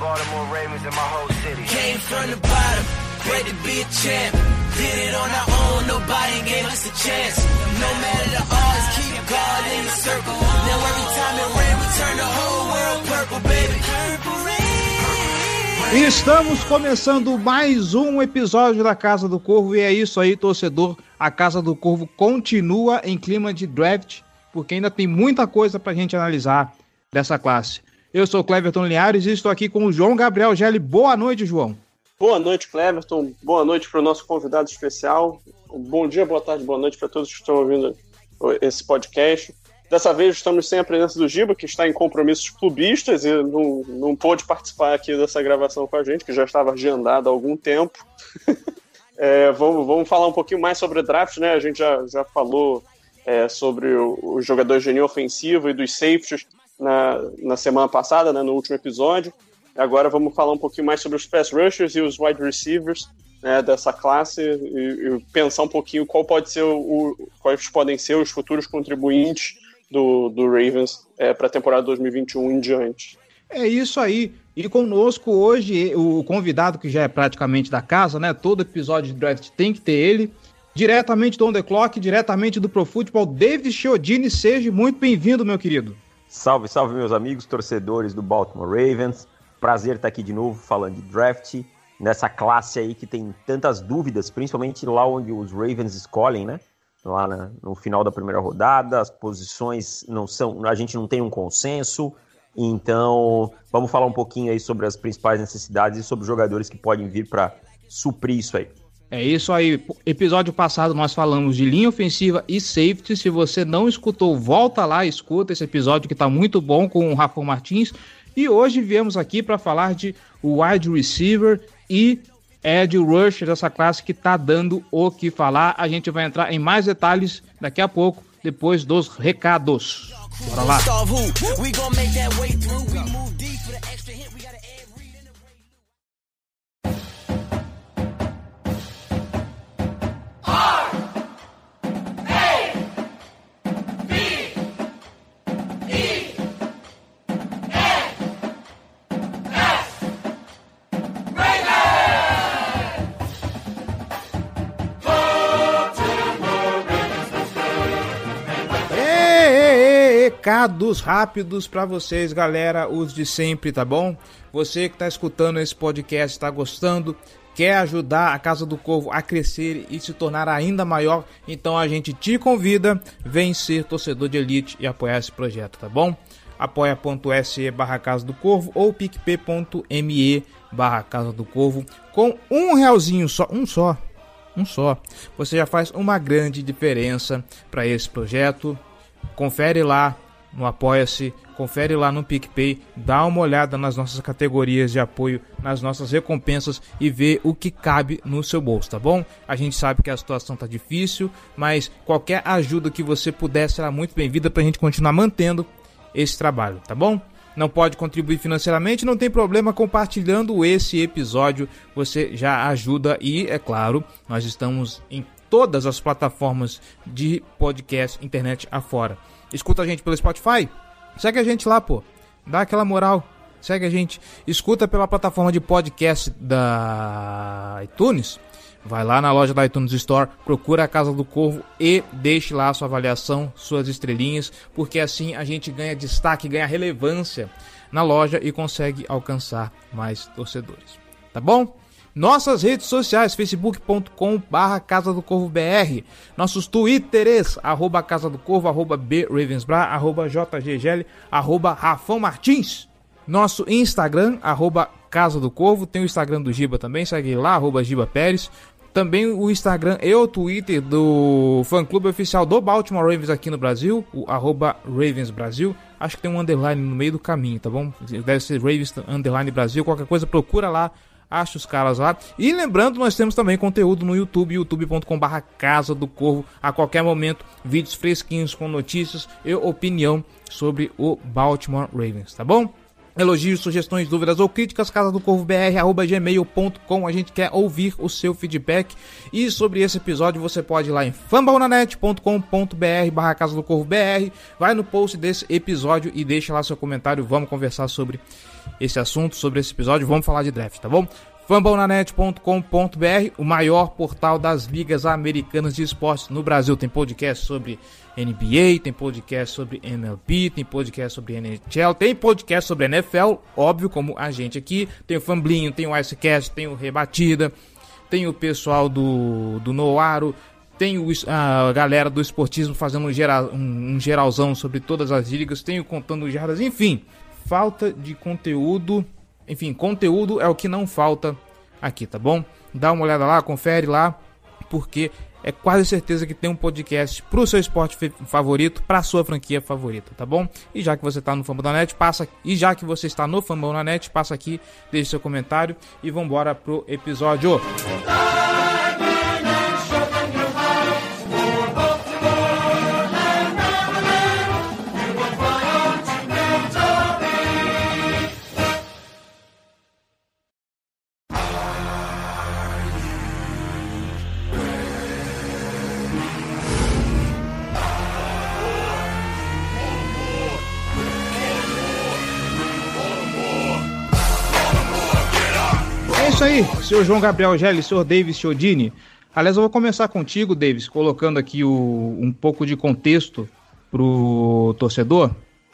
Baltimore Ravens and my whole city. Came from the bottom, great to be a champ. Did it on our own, nobody gave us a chance. No matter the odds, keep God in the circle. Now every time it rain, we turn the whole world purple, baby. Purple rain. Estamos começando mais um episódio da Casa do Corvo e é isso aí, torcedor. A Casa do Corvo continua em clima de draft, porque ainda tem muita coisa pra gente analisar dessa classe. Eu sou Cleverton Linhares e estou aqui com o João Gabriel Gelli. Boa noite, João. Boa noite, Cleverton. Boa noite para o nosso convidado especial. Bom dia, boa tarde, boa noite para todos que estão ouvindo esse podcast. Dessa vez estamos sem a presença do Giba, que está em compromissos clubistas e não, não pôde participar aqui dessa gravação com a gente, que já estava agendada há algum tempo. é, vamos, vamos falar um pouquinho mais sobre draft, né? A gente já, já falou é, sobre os jogadores de linha ofensiva e dos safeties na, na semana passada, né, no último episódio. Agora vamos falar um pouquinho mais sobre os pass rushers e os wide receivers né, dessa classe e, e, pensar um pouquinho qual pode ser o, o, quais podem ser os futuros contribuintes do, do Ravens é, para a temporada 2021 em diante. É isso aí. E conosco hoje o convidado que já é praticamente da casa, né? Todo episódio de draft tem que ter ele. Diretamente do On The Clock, diretamente do Pro Football, David Chiodini, seja muito bem-vindo, meu querido. Salve, salve, meus amigos, torcedores do Baltimore Ravens. Prazer estar aqui de novo falando de draft, nessa classe aí que tem tantas dúvidas, principalmente lá onde os Ravens escolhem, né? Lá na, no final da primeira rodada, as posições não são. A gente não tem um consenso. Então, vamos falar um pouquinho aí sobre as principais necessidades e sobre os jogadores que podem vir para suprir isso aí. É isso aí. Episódio passado nós falamos de linha ofensiva e safety. Se você não escutou, volta lá, escuta esse episódio que está muito bom com o Rafa Martins. E hoje viemos aqui para falar de wide receiver e edge rusher dessa classe que está dando o que falar. A gente vai entrar em mais detalhes daqui a pouco, depois dos recados. Bora lá. Recados rápidos para vocês, galera, os de sempre, tá bom? Você que está escutando esse podcast, está gostando, quer ajudar a Casa do Corvo a crescer e se tornar ainda maior, então a gente te convida, vem ser torcedor de elite e apoiar esse projeto, tá bom? apoia.se barra Casa do Corvo ou picp.me barra Casa do Corvo com um realzinho só, um só, um só. Você já faz uma grande diferença para esse projeto. Confere lá no Apoia-se, confere lá no PicPay, dá uma olhada nas nossas categorias de apoio, nas nossas recompensas e vê o que cabe no seu bolso, tá bom? A gente sabe que a situação tá difícil, mas qualquer ajuda que você puder será muito bem-vinda para a gente continuar mantendo esse trabalho, tá bom? Não pode contribuir financeiramente, não tem problema compartilhando esse episódio, você já ajuda e, é claro, nós estamos em todas as plataformas de podcast internet afora escuta a gente pelo Spotify, segue a gente lá, pô. Dá aquela moral. Segue a gente. Escuta pela plataforma de podcast da iTunes. Vai lá na loja da iTunes Store, procura a Casa do Corvo e deixe lá sua avaliação, suas estrelinhas, porque assim a gente ganha destaque, ganha relevância na loja e consegue alcançar mais torcedores. Tá bom? Nossas redes sociais, facebook.com barra Casa do Corvo BR. Nossos twitters, arroba Casa do Corvo, arroba B Ravensbra, arroba JGGL, arroba Rafão Martins. Nosso Instagram, arroba Casa do Corvo. Tem o Instagram do Giba também, segue lá, arroba Giba Pérez. Também o Instagram e o Twitter do fã-clube oficial do Baltimore Ravens aqui no Brasil, o arroba Ravens Brasil. Acho que tem um underline no meio do caminho, tá bom? Deve ser Ravens Underline Brasil. Qualquer coisa, procura lá acha os caras lá. E lembrando, nós temos também conteúdo no YouTube, youtube.com/barra Casa do Corvo. A qualquer momento, vídeos fresquinhos com notícias e opinião sobre o Baltimore Ravens, tá bom? Elogios, sugestões, dúvidas ou críticas, casa do corvo br@gmail.com. A gente quer ouvir o seu feedback. E sobre esse episódio você pode ir lá em fambonanet.com.br/barra casa do corvo br. Vai no post desse episódio e deixa lá seu comentário. Vamos conversar sobre esse assunto, sobre esse episódio. Vamos falar de draft, tá bom? fambonanet.com.br, o maior portal das ligas americanas de esportes no Brasil. Tem podcast sobre NBA, tem podcast sobre MLB, tem podcast sobre NHL, tem podcast sobre NFL, óbvio, como a gente aqui. Tem o Famblinho, tem o Icecast, tem o Rebatida, tem o pessoal do, do Noaro, tem o, a galera do esportismo fazendo um, geral, um, um geralzão sobre todas as ligas, tem o Contando Jardas, enfim. Falta de conteúdo, enfim, conteúdo é o que não falta aqui, tá bom? Dá uma olhada lá, confere lá, porque é quase certeza que tem um podcast pro seu esporte favorito, pra sua franquia favorita, tá bom? E já que você tá no Fambão da Net, passa e já que você está no Fambão da Net, passa aqui, deixe seu comentário e vambora pro episódio. Senhor João Gabriel Gelli, senhor Davis Chiodini. Aliás, eu vou começar contigo, Davis, colocando aqui o, um pouco de contexto pro torcedor.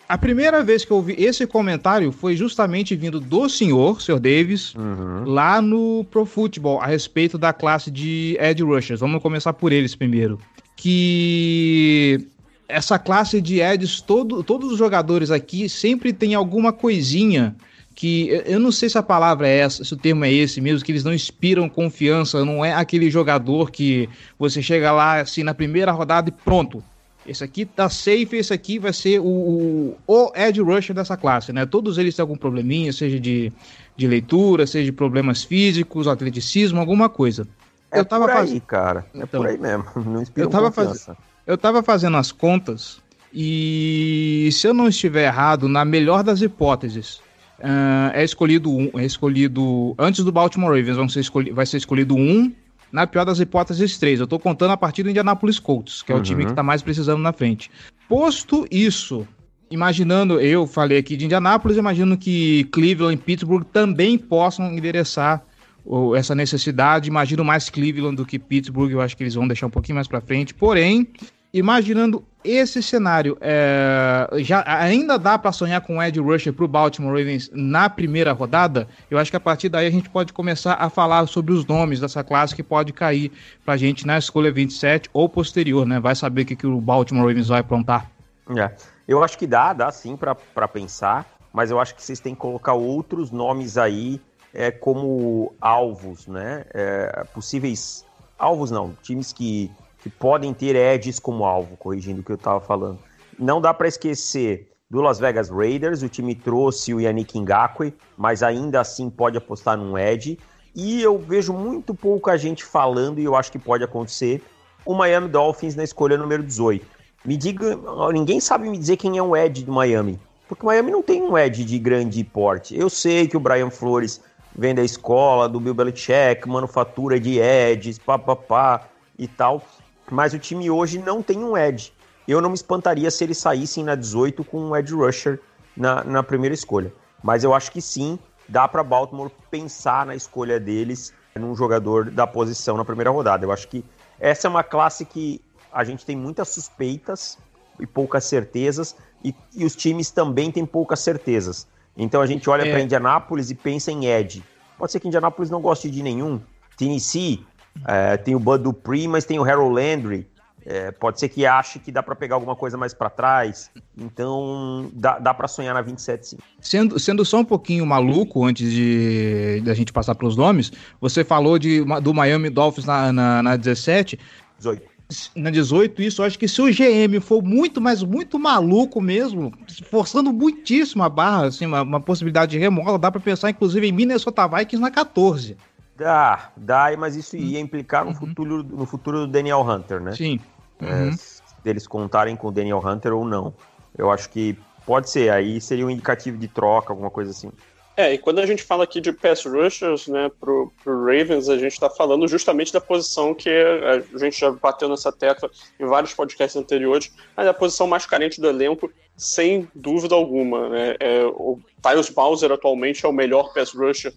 A primeira vez que eu ouvi esse comentário foi justamente vindo do senhor, senhor Davis, uhum. lá no Pro Football, a respeito da classe de Ed Rushers. Vamos começar por eles primeiro. Que essa classe de Eds, todo, todos os jogadores aqui sempre tem alguma coisinha que eu não sei se a palavra é essa, se o termo é esse mesmo, que eles não inspiram confiança, não é aquele jogador que você chega lá assim na primeira rodada e pronto. Esse aqui tá safe, esse aqui vai ser o, o, o Ed Rusher dessa classe, né? Todos eles têm algum probleminha, seja de, de leitura, seja de problemas físicos, atleticismo, alguma coisa. É eu tava por aí, faz... cara. É então, por aí mesmo. Não inspira eu tava confiança. Faz... Eu tava fazendo as contas e se eu não estiver errado, na melhor das hipóteses, uh, é escolhido um, é escolhido antes do Baltimore Ravens, vão ser escolhi, vai ser escolhido um. Na pior das hipóteses, três. Eu tô contando a partir do Indianapolis Colts, que é uhum. o time que tá mais precisando na frente. Posto isso, imaginando, eu falei aqui de Indianapolis, imagino que Cleveland e Pittsburgh também possam endereçar essa necessidade. Imagino mais Cleveland do que Pittsburgh, eu acho que eles vão deixar um pouquinho mais para frente. Porém, imaginando esse cenário, é, já ainda dá para sonhar com o Ed Rusher para o Baltimore Ravens na primeira rodada? Eu acho que a partir daí a gente pode começar a falar sobre os nomes dessa classe que pode cair para a gente na escolha 27 ou posterior, né? Vai saber o que, que o Baltimore Ravens vai aprontar. É, eu acho que dá, dá sim para pensar, mas eu acho que vocês têm que colocar outros nomes aí é, como alvos, né? É, possíveis alvos não, times que que podem ter edges como alvo, corrigindo o que eu estava falando. Não dá para esquecer do Las Vegas Raiders, o time trouxe o Yannick Ngakwe, mas ainda assim pode apostar num edge. E eu vejo muito pouca gente falando, e eu acho que pode acontecer, o Miami Dolphins na escolha número 18. Me diga, ninguém sabe me dizer quem é o Ed do Miami, porque o Miami não tem um Ed de grande porte. Eu sei que o Brian Flores vem da escola, do Bill Belichick, manufatura de Eds, papapá e tal, mas o time hoje não tem um edge. Eu não me espantaria se eles saíssem na 18 com um edge rusher na, na primeira escolha. Mas eu acho que sim, dá para Baltimore pensar na escolha deles num jogador da posição na primeira rodada. Eu acho que essa é uma classe que a gente tem muitas suspeitas e poucas certezas, e, e os times também têm poucas certezas. Então a gente olha é. para Indianápolis e pensa em Ed. Pode ser que Indianápolis não goste de nenhum. Tennessee é, tem o Bud Dupree, mas tem o Harold Landry. É, pode ser que ache que dá para pegar alguma coisa mais para trás. Então, dá, dá para sonhar na 27 sim. Sendo, sendo só um pouquinho maluco antes de da gente passar pelos nomes, você falou de, do Miami Dolphins na, na, na 17. 18 na 18, isso, eu acho que se o GM for muito, mas muito maluco mesmo, forçando muitíssimo a barra, assim, uma, uma possibilidade de remola, dá para pensar inclusive em Minnesota Vikings na 14. Dá, dá, mas isso ia implicar no, uhum. futuro, no futuro do Daniel Hunter, né? Sim. É, uhum. deles contarem com o Daniel Hunter ou não. Eu acho que pode ser, aí seria um indicativo de troca, alguma coisa assim. É, e quando a gente fala aqui de pass rushers, né, pro, pro Ravens, a gente está falando justamente da posição que a gente já bateu nessa tecla em vários podcasts anteriores, mas é a posição mais carente do elenco, sem dúvida alguma. Né? É, o Tyus Bowser atualmente é o melhor pass rusher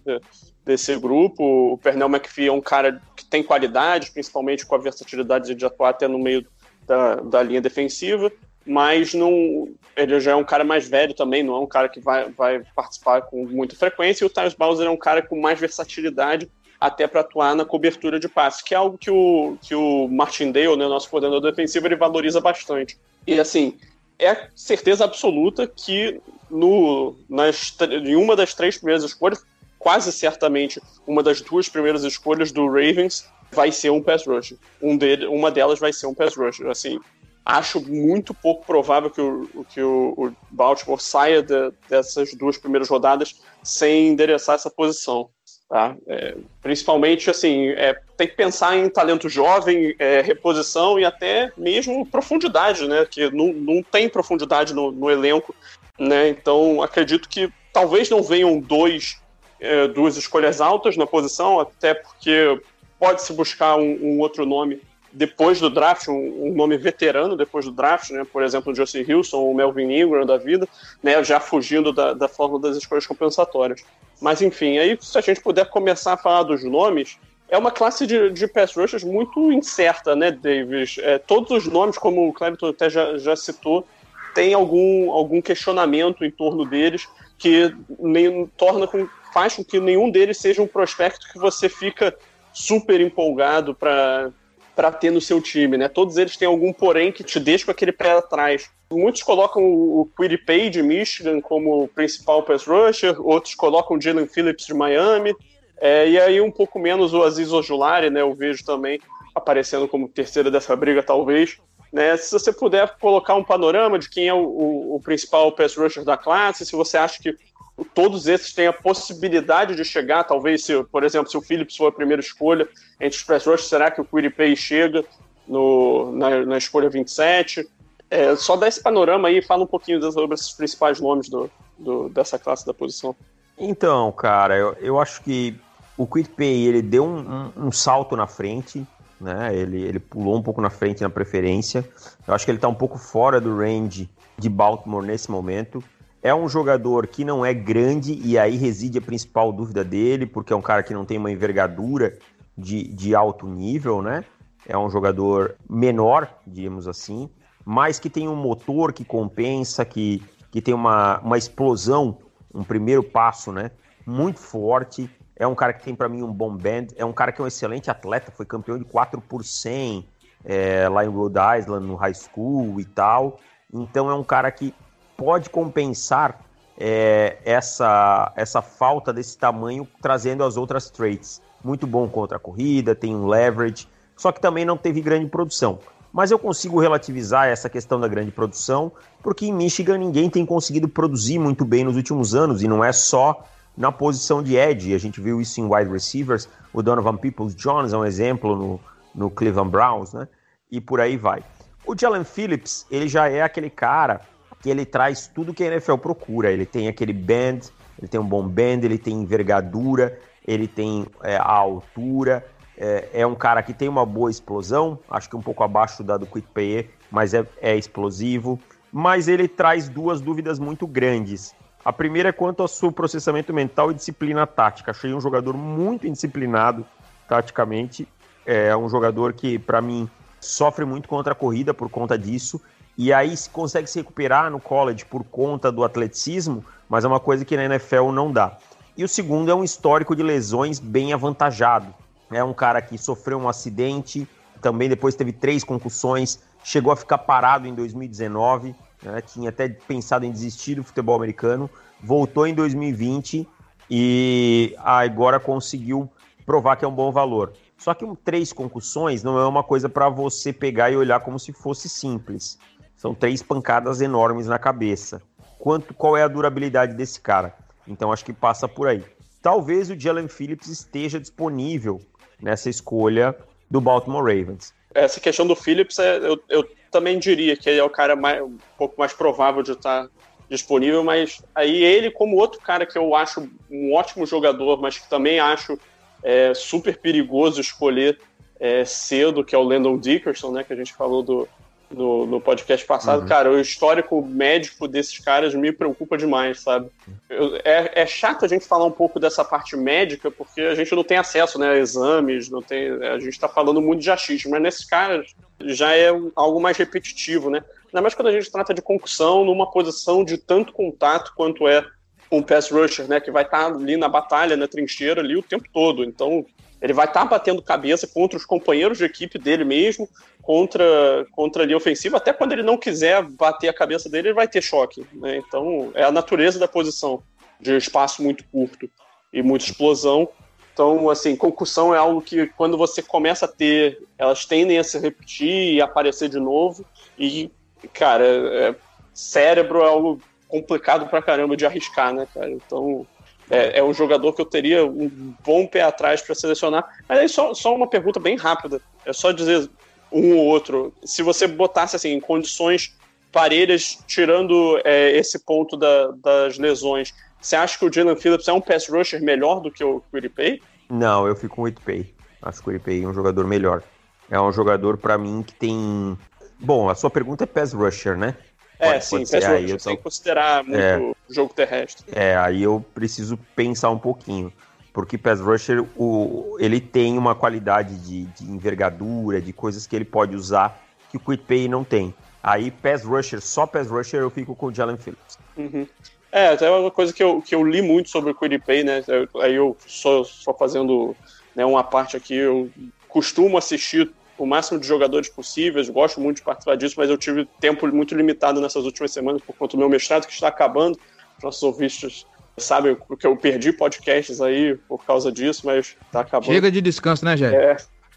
desse grupo, o Pernell McPhee é um cara que tem qualidade, principalmente com a versatilidade de atuar até no meio da, da linha defensiva, mas não, ele já é um cara mais velho também, não é um cara que vai, vai participar com muita frequência, e o Tyus Bowser é um cara com mais versatilidade até para atuar na cobertura de passe, que é algo que o, que o Martindale, né, nosso coordenador defensivo, ele valoriza bastante. E assim, é certeza absoluta que no, nas, em uma das três primeiras escolhas, quase certamente uma das duas primeiras escolhas do Ravens vai ser um pass rusher. Um dele, uma delas vai ser um pass rusher. Assim, acho muito pouco provável que o, que o, o Baltimore saia de, dessas duas primeiras rodadas sem endereçar essa posição. Tá? É, principalmente, assim, é, tem que pensar em talento jovem, é, reposição e até mesmo profundidade, né? Que não, não tem profundidade no, no elenco, né? Então, acredito que talvez não venham dois, é, duas escolhas altas na posição, até porque pode-se buscar um, um outro nome depois do draft, um, um, nome veterano depois do draft, né? por exemplo, o Justin Wilson ou Melvin Ingram da vida, né? já fugindo da, da forma das escolhas compensatórias. Mas enfim, aí se a gente puder começar a falar dos nomes, é uma classe de, de pass rushers muito incerta, né, Davis? É, todos os nomes, como o Cleveton até já, já citou, tem algum, algum questionamento em torno deles que nem, torna com, faz com que nenhum deles seja um prospecto que você fica super empolgado para para ter no seu time, né? Todos eles têm algum porém que te deixa com aquele pé atrás. Muitos colocam o Quiripay de Michigan como principal pass rusher, outros colocam o Jalen Phillips de Miami, é, e aí um pouco menos o Aziz Ojulari, né? Eu vejo também aparecendo como terceira dessa briga, talvez. Né? Se você puder colocar um panorama de quem é o, o, o principal pass rusher da classe, se você acha que todos esses têm a possibilidade de chegar, talvez, se, por exemplo, se o Phillips for a primeira escolha entre os press rush, será que o Quiripay chega no, na, na escolha 27? É, só dá esse panorama aí e fala um pouquinho sobre esses principais nomes do, do, dessa classe da posição. Então, cara, eu, eu acho que o Quiripay, ele deu um, um, um, salto na frente, né? Ele, ele pulou um pouco na frente na preferência. Eu acho que ele está um pouco fora do range de Baltimore nesse momento. É um jogador que não é grande e aí reside a principal dúvida dele, porque é um cara que não tem uma envergadura de, de alto nível, né? É um jogador menor, digamos assim, mas que tem um motor que compensa, que, que tem uma, uma explosão, um primeiro passo, né? Muito forte. É um cara que tem para mim um bom band, é um cara que é um excelente atleta, foi campeão de 4 por 100 é, lá em Rhode Island, no high school e tal. Então é um cara que pode compensar é, essa, essa falta desse tamanho trazendo as outras traits. Muito bom contra a corrida, tem um leverage, só que também não teve grande produção. Mas eu consigo relativizar essa questão da grande produção, porque em Michigan ninguém tem conseguido produzir muito bem nos últimos anos, e não é só na posição de edge. A gente viu isso em wide receivers. O Donovan Peoples Jones é um exemplo no, no Cleveland Browns, né? E por aí vai. O Jalen Phillips, ele já é aquele cara que ele traz tudo que a NFL procura. Ele tem aquele band, ele tem um bom band, ele tem envergadura, ele tem é, a altura. É, é, um cara que tem uma boa explosão, acho que um pouco abaixo da do Quick Pay, mas é, é explosivo. Mas ele traz duas dúvidas muito grandes. A primeira é quanto ao seu processamento mental e disciplina tática. Achei um jogador muito indisciplinado taticamente. É um jogador que, para mim, sofre muito contra a corrida por conta disso e aí se consegue se recuperar no college por conta do atleticismo, mas é uma coisa que na NFL não dá. E o segundo é um histórico de lesões bem avantajado. É um cara que sofreu um acidente, também depois teve três concussões, chegou a ficar parado em 2019, né, tinha até pensado em desistir do futebol americano, voltou em 2020 e agora conseguiu provar que é um bom valor. Só que um, três concussões não é uma coisa para você pegar e olhar como se fosse simples. São três pancadas enormes na cabeça. Quanto, qual é a durabilidade desse cara? Então acho que passa por aí. Talvez o Jalen Phillips esteja disponível nessa escolha do Baltimore Ravens. Essa questão do Phillips, é, eu, eu também diria que ele é o cara mais, um pouco mais provável de estar disponível, mas aí ele, como outro cara que eu acho um ótimo jogador, mas que também acho é, super perigoso escolher é, cedo, que é o Landon Dickerson, né, que a gente falou do, no, no podcast passado, uhum. cara, o histórico médico desses caras me preocupa demais, sabe? Eu, é, é chato a gente falar um pouco dessa parte médica, porque a gente não tem acesso né, a exames, não tem, a gente está falando muito de achismo, mas nesses caras já é algo mais repetitivo, né? Ainda mais quando a gente trata de concussão numa posição de tanto contato quanto é um pass rusher, né? Que vai estar tá ali na batalha, na trincheira ali o tempo todo. Então, ele vai estar tá batendo cabeça contra os companheiros de equipe dele mesmo, contra, contra a linha ofensiva, até quando ele não quiser bater a cabeça dele, ele vai ter choque. Né? Então, é a natureza da posição, de espaço muito curto e muita explosão. Então, assim, concussão é algo que quando você começa a ter, elas tendem a se repetir e aparecer de novo. E, cara, é, cérebro é algo complicado pra caramba de arriscar, né, cara? Então, é, é um jogador que eu teria um bom pé atrás para selecionar. Mas aí só, só uma pergunta bem rápida. É só dizer um ou outro. Se você botasse assim, em condições parelhas, tirando é, esse ponto da, das lesões, você acha que o Jalen Phillips é um pass rusher melhor do que o Quiripay? Não, eu fico com o Quiripay. Acho que o Quiripay é um jogador melhor. É um jogador, para mim, que tem... Bom, a sua pergunta é pass rusher, né? É, pode, sim, pode aí eu sem considerar muito é, jogo terrestre. É, aí eu preciso pensar um pouquinho. Porque pass rusher, o, ele tem uma qualidade de, de envergadura, de coisas que ele pode usar que o Quick Pay não tem. Aí pass rusher, só pass rusher, eu fico com o Jalen Phillips. Uhum. É, até uma coisa que eu, que eu li muito sobre o Quick Pay, né? Aí eu só, só fazendo né, uma parte aqui, eu costumo assistir o máximo de jogadores possíveis, gosto muito de participar disso, mas eu tive tempo muito limitado nessas últimas semanas por conta do meu mestrado, que está acabando. Nossos ouvintes sabem que eu perdi podcasts aí por causa disso, mas está acabando. Chega de descanso, né, Jé? É.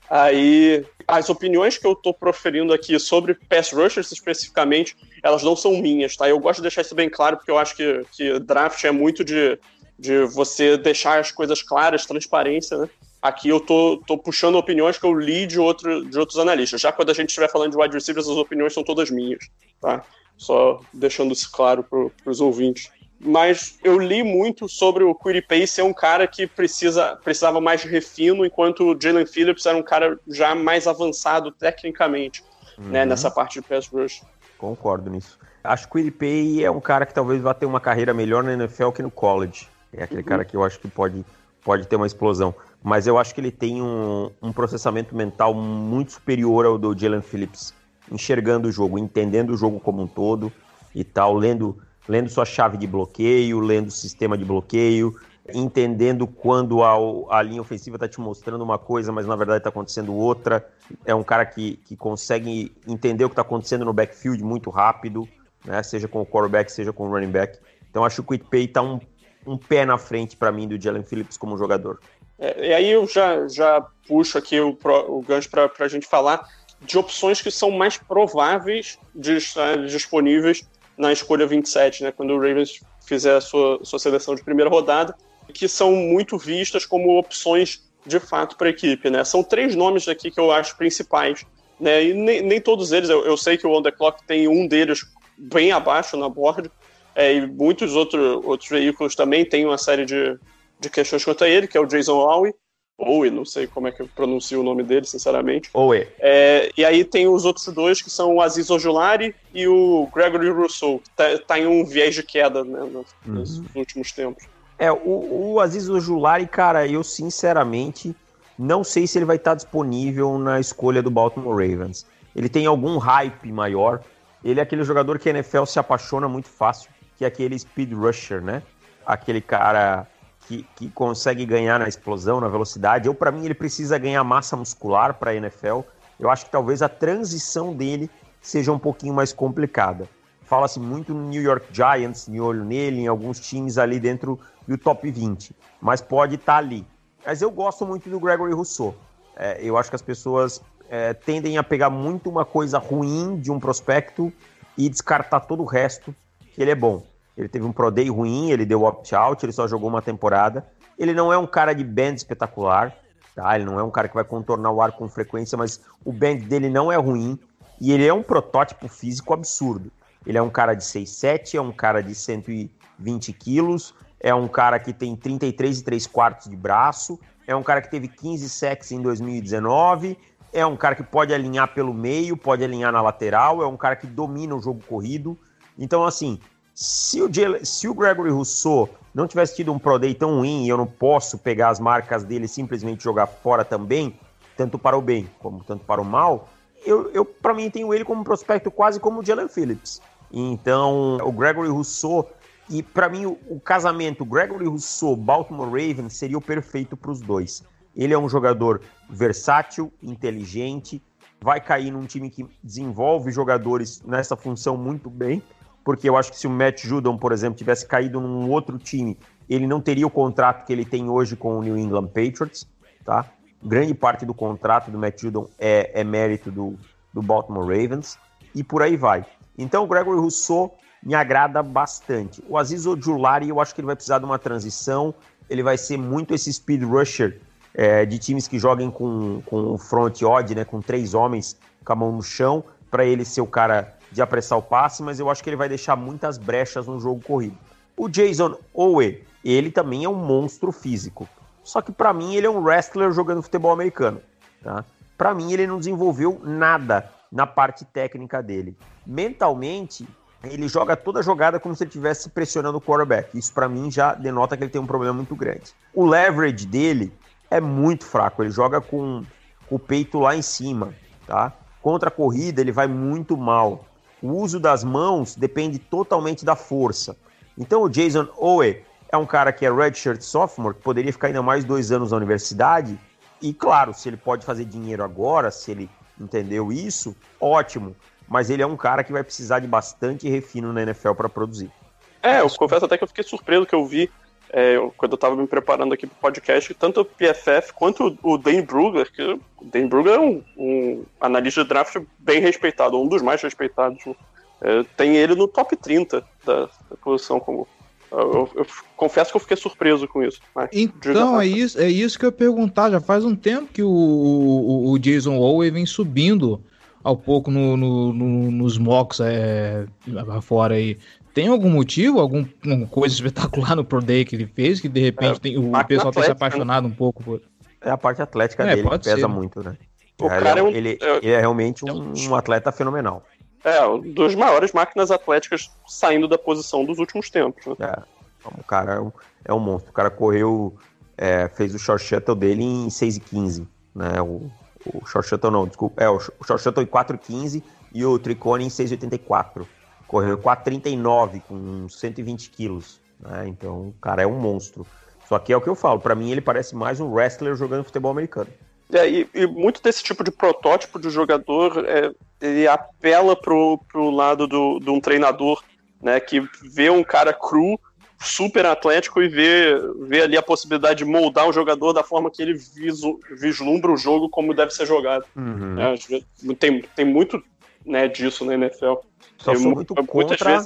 Aí, as opiniões que eu estou proferindo aqui sobre pass rushers especificamente, elas não são minhas, tá? Eu gosto de deixar isso bem claro, porque eu acho que, que draft é muito de, de você deixar as coisas claras, transparência, né? Aqui eu tô, tô puxando opiniões que eu li de, outro, de outros analistas. Já quando a gente estiver falando de wide receivers, as opiniões são todas minhas, tá? Só deixando isso claro para os ouvintes. Mas eu li muito sobre o Quiripay ser um cara que precisa, precisava mais de refino, enquanto o Jalen Phillips era um cara já mais avançado tecnicamente, né, uhum. né, nessa parte de pass rush. Concordo nisso. Acho que o Quiripay é um cara que talvez vá ter uma carreira melhor na NFL que no college. É aquele uhum. cara que eu acho que pode, pode ter uma explosão mas eu acho que ele tem um, um processamento mental muito superior ao do Jalen Phillips, enxergando o jogo, entendendo o jogo como um todo e tal, lendo, lendo sua chave de bloqueio, lendo o sistema de bloqueio, entendendo quando a, a linha ofensiva está te mostrando uma coisa, mas na verdade está acontecendo outra. É um cara que, que consegue entender o que está acontecendo no backfield muito rápido, né? seja com o quarterback, seja com o running back. Então acho que o Quick Pay está um, um pé na frente para mim do Jalen Phillips como jogador. É, e aí eu já, já puxo aqui o, o gancho para a gente falar de opções que são mais prováveis de estar disponíveis na escolha 27, né, quando o Ravens fizer a sua, sua seleção de primeira rodada, que são muito vistas como opções de fato para a equipe. Né? São três nomes aqui que eu acho principais, né? e nem, nem todos eles, eu, eu sei que o On The Clock tem um deles bem abaixo na board, é, e muitos outro, outros veículos também têm uma série de, de questões quanto a ele, que é o Jason Owe, Owe, não sei como é que eu pronuncio o nome dele, sinceramente. Owe. É, e aí tem os outros dois, que são o Aziz Ojulari e o Gregory Rousseau, que tá, tá em um viés de queda né, nos, uhum. últimos tempos. É, o, o Aziz Ojulari, cara, eu sinceramente não sei se ele vai estar disponível na escolha do Baltimore Ravens. Ele tem algum hype maior. Ele é aquele jogador que a NFL se apaixona muito fácil, que é aquele speed rusher, né? Aquele cara que, que consegue ganhar na explosão, na velocidade. Eu, para mim, ele precisa ganhar massa muscular para a NFL. eu acho que talvez a transição dele seja um pouquinho mais complicada. Fala-se muito no New York Giants, de olho nele, em alguns times ali dentro do top 20, mas pode estar tá ali. Mas eu gosto muito do Gregory Rousseau. É, eu acho que as pessoas é, tendem a pegar muito uma coisa ruim de um prospecto e descartar todo o resto que ele é bom. Ele teve um Pro Day ruim, ele deu opt-out, ele só jogou uma temporada. Ele não é um cara de band espetacular, tá? Ele não é um cara que vai contornar o ar com frequência, mas o band dele não é ruim e ele é um protótipo físico absurdo. Ele é um cara de 6'7", é um cara de 120 quilos, é um cara que tem 33 e 3 quartos de braço, é um cara que teve 15 sacks em 2019, é um cara que pode alinhar pelo meio, pode alinhar na lateral, é um cara que domina o jogo corrido. Então, assim, se o, se o Gregory Rousseau não tivesse tido um Pro Day tão ruim e eu não posso pegar as marcas dele e simplesmente jogar fora também, tanto para o bem como tanto para o mal, eu, eu para mim tenho ele como prospecto quase como o Jalen Phillips. Então, o Gregory Rousseau e para mim o, o, casamento Gregory Rousseau Baltimore Ravens seria o perfeito para os dois. Ele é um jogador versátil, inteligente, vai cair num time que desenvolve jogadores nessa função muito bem, porque eu acho que se o Matt Judon, por exemplo, tivesse caído num outro time, ele não teria o contrato que ele tem hoje com o New England Patriots, tá? Grande parte do contrato do Matt Judon é, é mérito do, do Baltimore Ravens, e por aí vai. Então o Gregory Rousseau me agrada bastante. O Aziz Ojulari, eu acho que ele vai precisar de uma transição, ele vai ser muito esse speed rusher é, de times que joguem com, com front odd, né, com três homens com a mão no chão, para ele ser o cara de apressar o passe, mas eu acho que ele vai deixar muitas brechas no jogo corrido. O Jason Owe, ele também é um monstro físico. Só que para mim ele é um wrestler jogando futebol americano, tá? Para mim ele não desenvolveu nada na parte técnica dele. Mentalmente, ele joga toda a jogada como se ele estivesse pressionando o quarterback. Isso para mim já denota que ele tem um problema muito grande. O leverage dele é muito fraco, ele joga com, com o peito lá em cima, tá? Contra a corrida ele vai muito mal. O uso das mãos depende totalmente da força. Então o Jason Owe é um cara que é redshirt sophomore, que poderia ficar ainda mais dois anos na universidade. E claro, se ele pode fazer dinheiro agora, se ele entendeu isso, ótimo. Mas ele é um cara que vai precisar de bastante refino na NFL para produzir. É, eu confesso até que eu fiquei surpreso que eu vi é, quando eu estava me preparando aqui para o podcast, tanto o PFF quanto o Dan Brugler, que o Dan Brugler é um, um, analista de draft bem respeitado, um dos mais respeitados. Né? É, tem ele no top 30 da, da posição como. Eu, eu, eu, confesso que eu fiquei surpreso com isso. então, é isso, é isso que eu ia perguntar. Já faz um tempo que o, o, o Jason Owe vem subindo ao pouco no, no, no, nos mocks é, fora aí. Tem algum motivo, alguma coisa espetacular no Pro Day que ele fez, que de repente é, tem, o pessoal tem se né? apaixonado um pouco por... É a parte atlética é, dele que pesa ser. muito, né? O ele, cara é, um, ele, é, ele é realmente um, um, atleta fenomenal. É, um dos maiores máquinas atléticas saindo da posição dos últimos tempos. Né? É, o cara é um, é um monstro. O cara correu, é, fez o short shuttle dele em 6 e 15, né? O, o short shuttle não, desculpa. É, o short shuttle em 4 e 15 e o tricone em 6,84 correu 4,39 com 120 quilos. Né? Então, o cara é um monstro. Só que é o que eu falo, para mim ele parece mais um wrestler jogando futebol americano. É, e, e, muito desse tipo de protótipo de jogador, é, ele apela pro, pro lado do, de um treinador, né, que vê um cara cru, super atlético e vê, vê ali a possibilidade de moldar o jogador da forma que ele visu, vislumbra o jogo como deve ser jogado. Uhum. É, tem, tem muito né, disso na NFL. Só sou muito contra.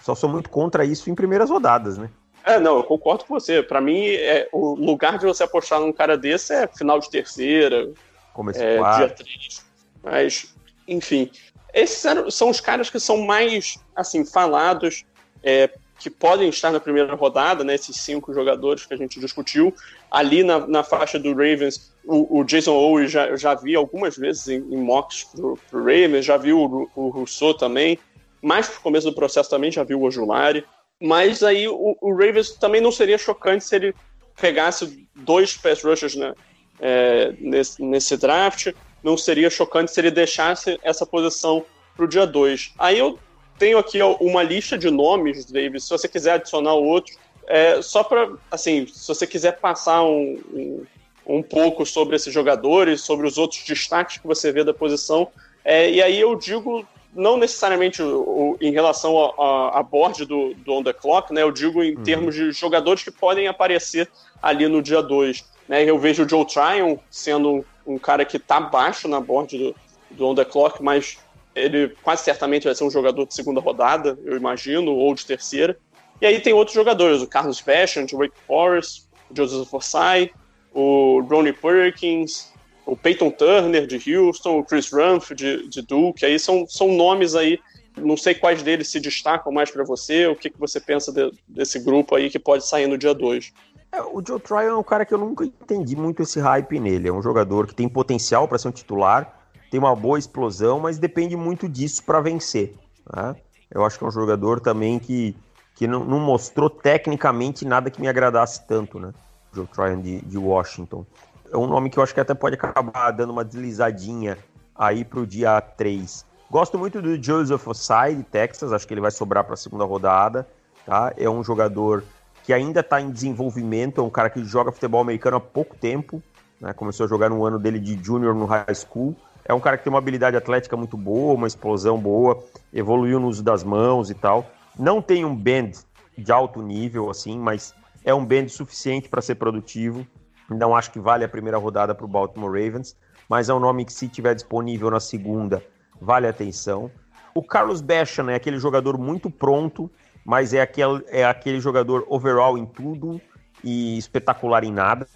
Só sou muito contra isso em primeiras rodadas, né? É, não, eu concordo com você. Para mim, é, o lugar de você apostar num cara desse é final de terceira, Começo é, dia 3. Mas, enfim. Esses são os caras que são mais, assim, falados, é, que podem estar na primeira rodada, né? Esses cinco jogadores que a gente discutiu. Ali na, na faixa do Ravens, o, o Jason Owe já, já vi algumas vezes em, em mocks pro, pro Ravens, já viu o, o Rousseau também, mais pro começo do processo também já viu o Ojulari, mas aí o, o, Ravens também não seria chocante se ele pegasse dois pass rushers né, é, nesse, nesse draft, não seria chocante se ele deixasse essa posição pro dia 2. Aí eu tenho aqui uma lista de nomes, Davis, se você quiser adicionar outro, é, só para, assim, se você quiser passar um, um um pouco sobre esses jogadores, sobre os outros destaques que você vê da posição. É, e aí eu digo, não necessariamente o, o, em relação a, board do, do On The Clock, né? Eu digo em uhum. termos de jogadores que podem aparecer ali no dia 2. Né? Eu vejo o Joe Tryon sendo um, um cara que está baixo na board do, do On The Clock, mas ele quase certamente vai ser um jogador de segunda rodada, eu imagino, ou de terceira. E aí tem outros jogadores, o Carlos Basham, de Wake Forest, o Joseph Forsyth, o Ronnie Perkins, o Peyton Turner, de Houston, o Chris Rumph, de, de Duke. Aí são, são nomes aí, não sei quais deles se destacam mais para você, o que, que você pensa de, desse grupo aí que pode sair no dia 2. É, o Joe Tryon é um cara que eu nunca entendi muito esse hype nele. É um jogador que tem potencial para ser um titular, tem uma boa explosão, mas depende muito disso para vencer. Né? Eu acho que é um jogador também que, que não, não, mostrou tecnicamente nada que me agradasse tanto, né? Joe Tryon de, de Washington. É um nome que eu acho que até pode acabar dando uma deslizadinha aí para o dia 3. Gosto muito do Joseph Osai de Texas, acho que ele vai sobrar para a segunda rodada. Tá? É um jogador que ainda está em desenvolvimento, é um cara que joga futebol americano há pouco tempo, né? começou a jogar no ano dele de junior no high school. É um cara que tem uma habilidade atlética muito boa, uma explosão boa, evoluiu no uso das mãos e tal. Não tem um bend de alto nível, assim, mas é um bend suficiente para ser produtivo. Não acho que vale a primeira rodada para o Baltimore Ravens, mas é um nome que, se tiver disponível na segunda, vale a atenção. O Carlos Basham é aquele jogador muito pronto, mas é aquele, é aquele jogador overall em tudo e espetacular em nada.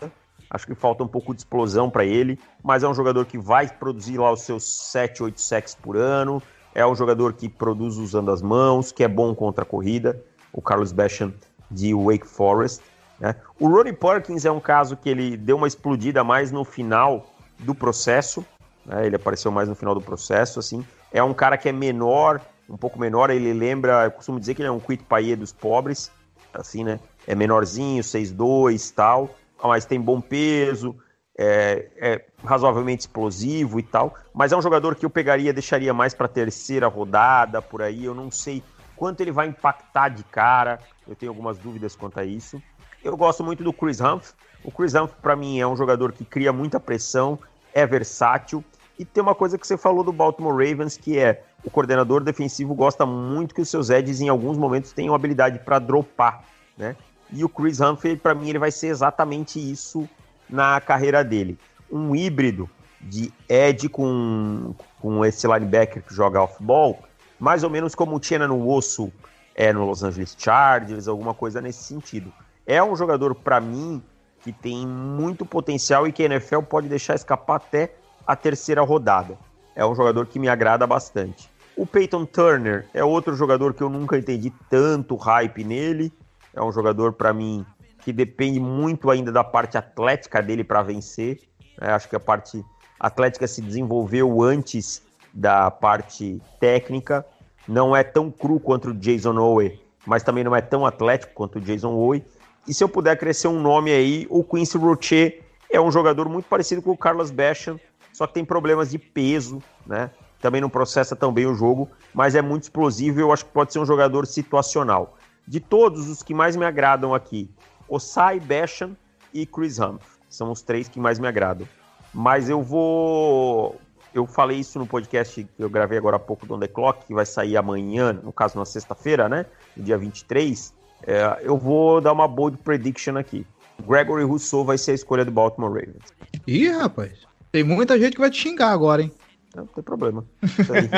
Acho que falta um pouco de explosão para ele, mas é um jogador que vai produzir lá os seus 7, 8 sacks por ano. É um jogador que produz usando as mãos, que é bom contra a corrida. O Carlos Basham de Wake Forest. Né? O Ronnie Perkins é um caso que ele deu uma explodida mais no final do processo. Né? Ele apareceu mais no final do processo. assim. É um cara que é menor, um pouco menor. Ele lembra, eu costumo dizer que ele é um Quit Paier dos pobres. assim, né? É menorzinho, 6'2 tal mas tem bom peso, é, é, razoavelmente explosivo e tal. Mas é um jogador que eu pegaria, deixaria mais para terceira rodada por aí. Eu não sei quanto ele vai impactar de cara. Eu tenho algumas dúvidas quanto a isso. Eu gosto muito do Chris Humph. O Chris Humph, para mim, é um jogador que cria muita pressão, é versátil. E tem uma coisa que você falou do Baltimore Ravens, que é o coordenador defensivo gosta muito que os seus edges, em alguns momentos, tenham habilidade para dropar, né? E o Chris Humphrey, para mim, ele vai ser exatamente isso na carreira dele. Um híbrido de edge com, com esse linebacker que joga off-ball, mais ou menos como o no Osso é no Los Angeles Chargers, alguma coisa nesse sentido. É um jogador, para mim, que tem muito potencial e que a NFL pode deixar escapar até a terceira rodada. É um jogador que me agrada bastante. O Peyton Turner é outro jogador que eu nunca entendi tanto hype nele. É um jogador, para mim, que depende muito ainda da parte atlética dele para vencer. É, acho que a parte atlética se desenvolveu antes da parte técnica. Não é tão cru quanto o Jason Owe, mas também não é tão atlético quanto o Jason Owe. E se eu puder crescer um nome aí, o Quincy Rocher é um jogador muito parecido com o Carlos Basham, só que tem problemas de peso, né? Também não processa tão bem o jogo, mas é muito explosivo e eu acho que pode ser um jogador situacional. De todos os que mais me agradam aqui, Osai, Basham e Chris Humph. São os três que mais me agradam. Mas eu vou. Eu falei isso no podcast que eu gravei agora há pouco do On The Clock, que vai sair amanhã, no caso na sexta-feira, né? No dia 23. É, eu vou dar uma bold prediction aqui. Gregory Rousseau vai ser a escolha do Baltimore Ravens. Ih, rapaz. Tem muita gente que vai te xingar agora, hein? Não, tem problema. Isso aí.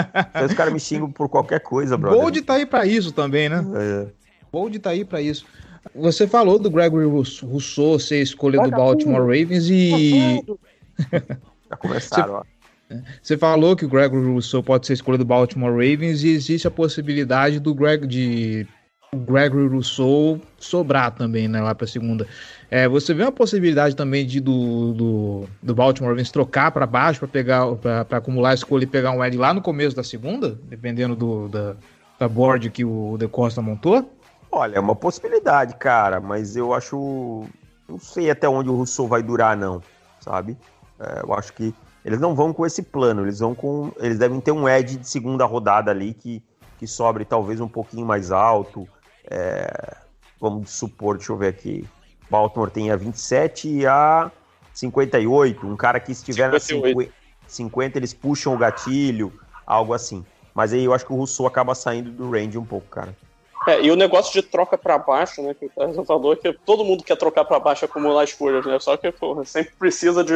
Os caras me xingam por qualquer coisa, brother. Bold tá aí pra isso também, né? É. Bold tá aí para isso. Você falou do Gregory Rousseau ser escolha do Baltimore Ravens e. Já começaram, ó. Você falou que o Gregory Rousseau pode ser escolha do Baltimore Ravens e existe a possibilidade do Greg de o Gregory Rousseau sobrar também, né, lá para segunda. É, você vê uma possibilidade também de do, do, do Baltimore Ravens trocar para baixo para pegar para acumular a escolha e pegar um Ed lá no começo da segunda, dependendo do da, da board que o De Costa montou? Olha, é uma possibilidade, cara, mas eu acho. Não sei até onde o Rousseau vai durar, não, sabe? É, eu acho que eles não vão com esse plano, eles vão com. Eles devem ter um edge de segunda rodada ali que, que sobre talvez um pouquinho mais alto. É, vamos supor, deixa eu ver aqui. Baltimore tem a 27 e a 58, um cara que estiver 58. na 50, 50, eles puxam o gatilho, algo assim. Mas aí eu acho que o Rousseau acaba saindo do range um pouco, cara. É, e o negócio de troca pra baixo, né, que o Tarzan falou, que todo mundo quer trocar pra baixo e acumular escolhas, né? Só que, porra, sempre precisa de,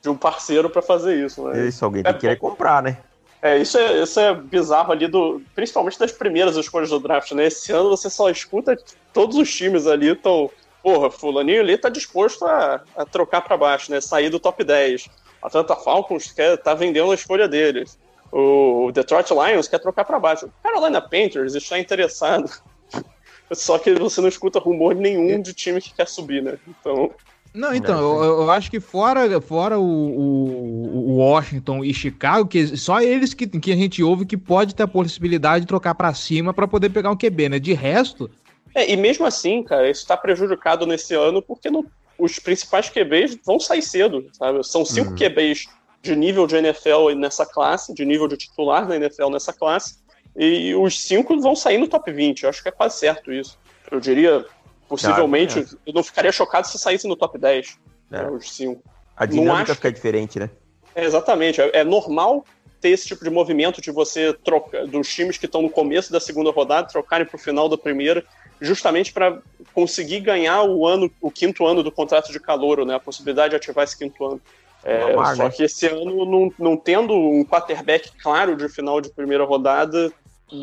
de um parceiro pra fazer isso, né? Isso, alguém tem que querer comprar, né? É, isso é, isso é bizarro ali, do, principalmente das primeiras escolhas do draft, né? Esse ano você só escuta todos os times ali estão. Porra, fulaninho ali tá disposto a, a trocar pra baixo, né? Sair do top 10. A Atlanta Falcons quer, tá vendendo a escolha deles. O Detroit Lions quer trocar pra baixo. O Carolina Panthers está interessado. Só que você não escuta rumor nenhum de time que quer subir, né? Então. Não, então, eu, eu acho que fora, fora o, o, o Washington e Chicago, que só eles que, que a gente ouve que pode ter a possibilidade de trocar pra cima pra poder pegar um QB, né? De resto, É, e mesmo assim, cara, isso está prejudicado nesse ano porque não- os principais QBs vão sair cedo, sabe? São cinco Uhum. QBs de nível de NFL nessa classe, de nível de titular da NFL nessa classe, e os cinco vão sair no top 20. Eu acho que é quase certo isso. Eu diria, possivelmente, Ah, eu não ficaria chocado se saísse no top 10, É. né, os cinco. A dinâmica acho- fica diferente, né? É, exatamente. É, é normal ter esse tipo de movimento de você trocar dos times que estão no começo da segunda rodada trocarem para o final da primeira, justamente para conseguir ganhar o ano, o quinto ano do contrato de calouro, né? A possibilidade de ativar esse quinto ano. É, só que esse ano, não, não tendo um quarterback claro de final de primeira rodada,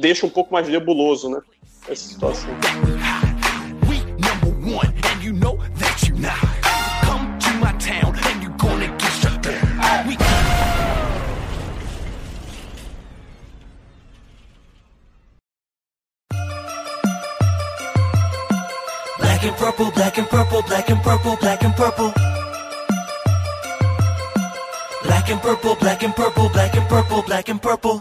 deixa um pouco mais nebuloso, né? Essa situação. We number one, and you know that you not. Come to my town, and you gonna get shut down. We Black and purple, black and purple, black and purple, black and purple. Black and purple, black and purple, black and purple, black and purple.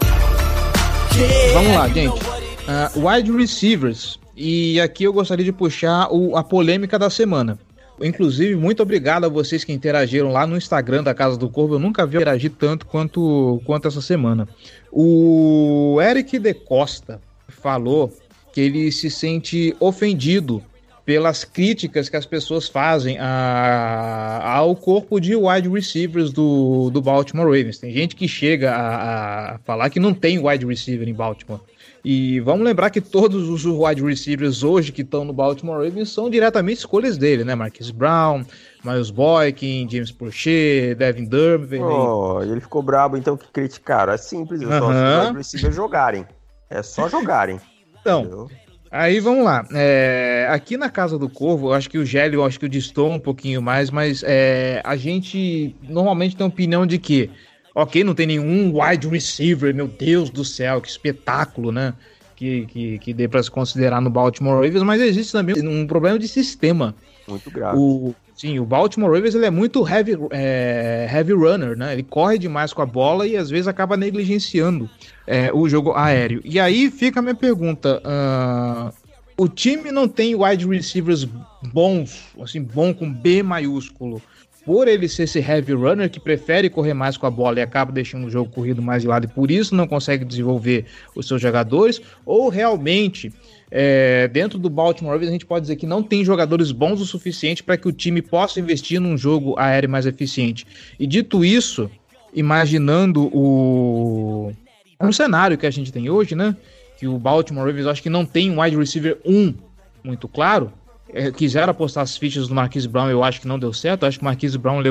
Yeah, Vamos lá, gente. Ah, wide receivers. E aqui eu gostaria de puxar o- a polêmica da semana. Inclusive, muito obrigado a vocês que interagiram lá no Instagram da Casa do Corvo. Eu nunca vi interagir tanto quanto, quanto essa semana. O Eric De Costa falou que ele se sente ofendido pelas críticas que as pessoas fazem a- ao corpo de wide receivers do, do Baltimore Ravens. Tem gente que chega a, a falar que não tem wide receiver em Baltimore. E vamos lembrar que todos os wide receivers hoje que estão no Baltimore Ravens são diretamente escolhas dele, né? Marquise Brown, Miles Boykin, James Prochet, Devin Durban. Oh, ele ficou brabo, então que criticaram. É simples, é só Aham. os wide receivers jogarem. É só jogarem. Então, entendeu? Aí vamos lá. É, aqui na Casa do Corvo, acho que o Gélio, eu acho que o distou um pouquinho mais, mas é, a gente normalmente tem a opinião de que, ok, não tem nenhum wide receiver, meu Deus do céu, que espetáculo, né? Que, que, que dê para se considerar no Baltimore Ravens, mas existe também um problema de sistema. Muito grave. O, sim, o Baltimore Ravens ele é muito heavy, é, heavy runner, né? Ele corre demais com a bola e às vezes acaba negligenciando é, o jogo aéreo. E aí fica a minha pergunta: ah, o time não tem wide receivers bons, assim, bom com B maiúsculo, por ele ser esse heavy runner que prefere correr mais com a bola e acaba deixando o jogo corrido mais de lado e por isso não consegue desenvolver os seus jogadores, ou realmente é, dentro do Baltimore Ravens a gente pode dizer que não tem jogadores bons o suficiente para que o time possa investir num jogo aéreo mais eficiente. E dito isso, imaginando o um cenário que a gente tem hoje, né? Que o Baltimore Ravens acho que não tem um wide receiver 1 muito claro. É, quiseram apostar as fichas do Marquise Brown, eu acho que não deu certo. Eu acho que o Marquise Brown ele,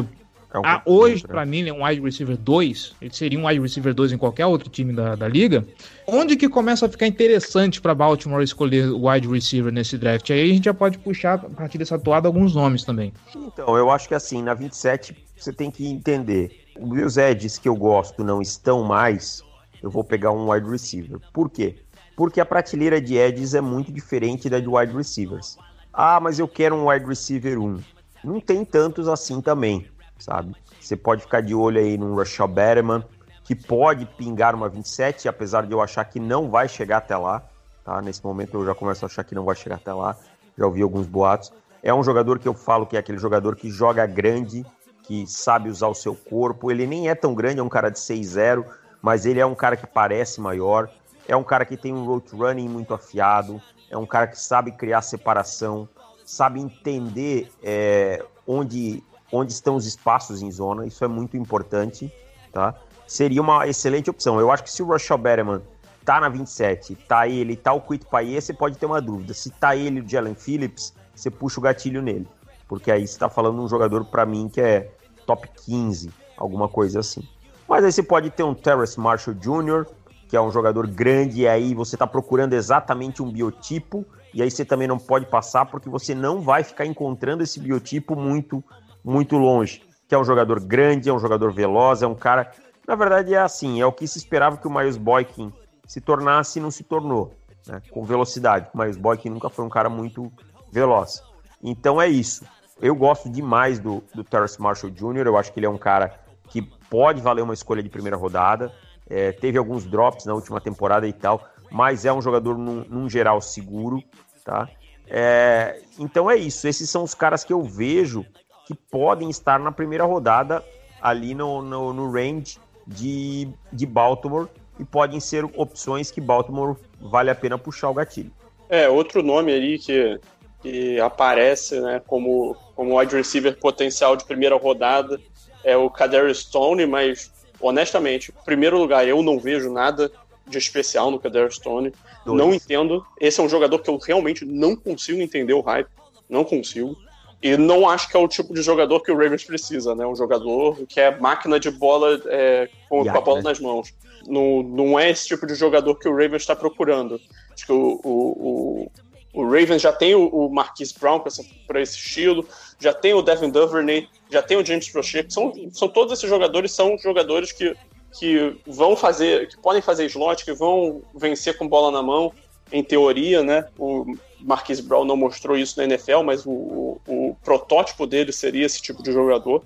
É um ah, hoje, pra mim, ele é um wide receiver 2. Ele seria um wide receiver 2 em qualquer outro time da, da liga. Onde que começa a ficar interessante pra Baltimore escolher o wide receiver nesse draft? Aí a gente já pode puxar, a partir dessa toada, alguns nomes também. Então, eu acho que assim, na 27 você tem que entender. Os edges que eu gosto não estão mais, eu vou pegar um wide receiver. Por quê? Porque a prateleira de edges é muito diferente da de wide receivers. Ah, mas eu quero um wide receiver 1. Não tem tantos assim também, sabe? Você pode ficar de olho aí num Rashad Batman, que pode pingar uma 27, apesar de eu achar que não vai chegar até lá. Tá? Nesse momento eu já começo a achar que não vai chegar até lá. Já ouvi alguns boatos. É um jogador que eu falo que é aquele jogador que joga grande, que sabe usar o seu corpo. Ele nem é tão grande, é um cara de 6'0, mas ele é um cara que parece maior. É um cara que tem um route running muito afiado. É um cara que sabe criar separação, sabe entender é, onde onde estão os espaços em zona, isso é muito importante, tá? Seria uma excelente opção. Eu acho que se o Russell Betterman tá na 27, tá ele, tá o Quit Payet, você pode ter uma dúvida. Se tá ele o Jalen Phillips, você puxa o gatilho nele. Porque aí você tá falando de um jogador, para mim, que é top 15, alguma coisa assim. Mas aí você pode ter um Terrace Marshall Jr., que é um jogador grande, e aí você tá procurando exatamente um biotipo, e aí você também não pode passar, porque você não vai ficar encontrando esse biotipo muito, muito longe. Que é um jogador grande, é um jogador veloz, é um cara. Na verdade, é assim, é o que se esperava que o Miles Boykin se tornasse e não se tornou, né? com velocidade. O Boykin nunca foi um cara muito veloz. Então é isso. Eu gosto demais do, do Terrace Marshall Jr., eu acho que ele é um cara que pode valer uma escolha de primeira rodada. É, teve alguns drops na última temporada e tal, mas é um jogador num, num geral seguro, tá? É, então é isso. Esses são os caras que eu vejo que podem estar na primeira rodada ali no, no, no range de, de Baltimore e podem ser opções que Baltimore vale a pena puxar o gatilho. É, outro nome ali que, que aparece né, como, como wide receiver potencial de primeira rodada é o Kadarius Stone, mas honestamente, em primeiro lugar, eu não vejo nada de especial no Kadarius Stone. Dois. Não entendo. Esse é um jogador que eu realmente não consigo entender o hype. Não consigo. E não acho que é o tipo de jogador que o Ravens precisa, né? Um jogador que é máquina de bola é, com, com, a bola nas mãos. Não, não é esse tipo de jogador que o Ravens está procurando. Acho que o, o, o, o Ravens já tem o, o Marquise Brown para esse estilo, já tem o Devin Duvernay, já tem o James Prochet. São, são todos esses jogadores são jogadores que, que vão fazer, que podem fazer slot, que vão vencer com bola na mão, em teoria, né? O Marquise Brown não mostrou isso na NFL, mas o, o, o, protótipo dele seria esse tipo de jogador.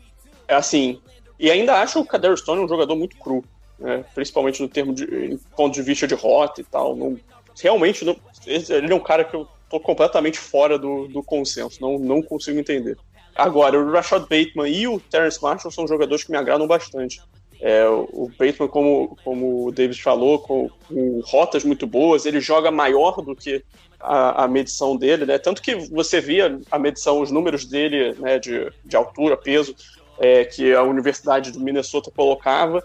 É assim, e ainda acho o Kader Stone um jogador muito cru, né? principalmente no termo de ponto de vista de rota e tal. Não, realmente, não, ele é um cara que eu tô completamente fora do, do consenso, não, não consigo entender. Agora, o Rashad Bateman e o Terrence Marshall são jogadores que me agradam bastante. É, o Bateman, como, como o David falou, com, com, rotas muito boas, ele joga maior do que a, a, medição dele, né? Tanto que você via a medição, os números dele, né, de, de altura, peso, é, que a Universidade do Minnesota colocava,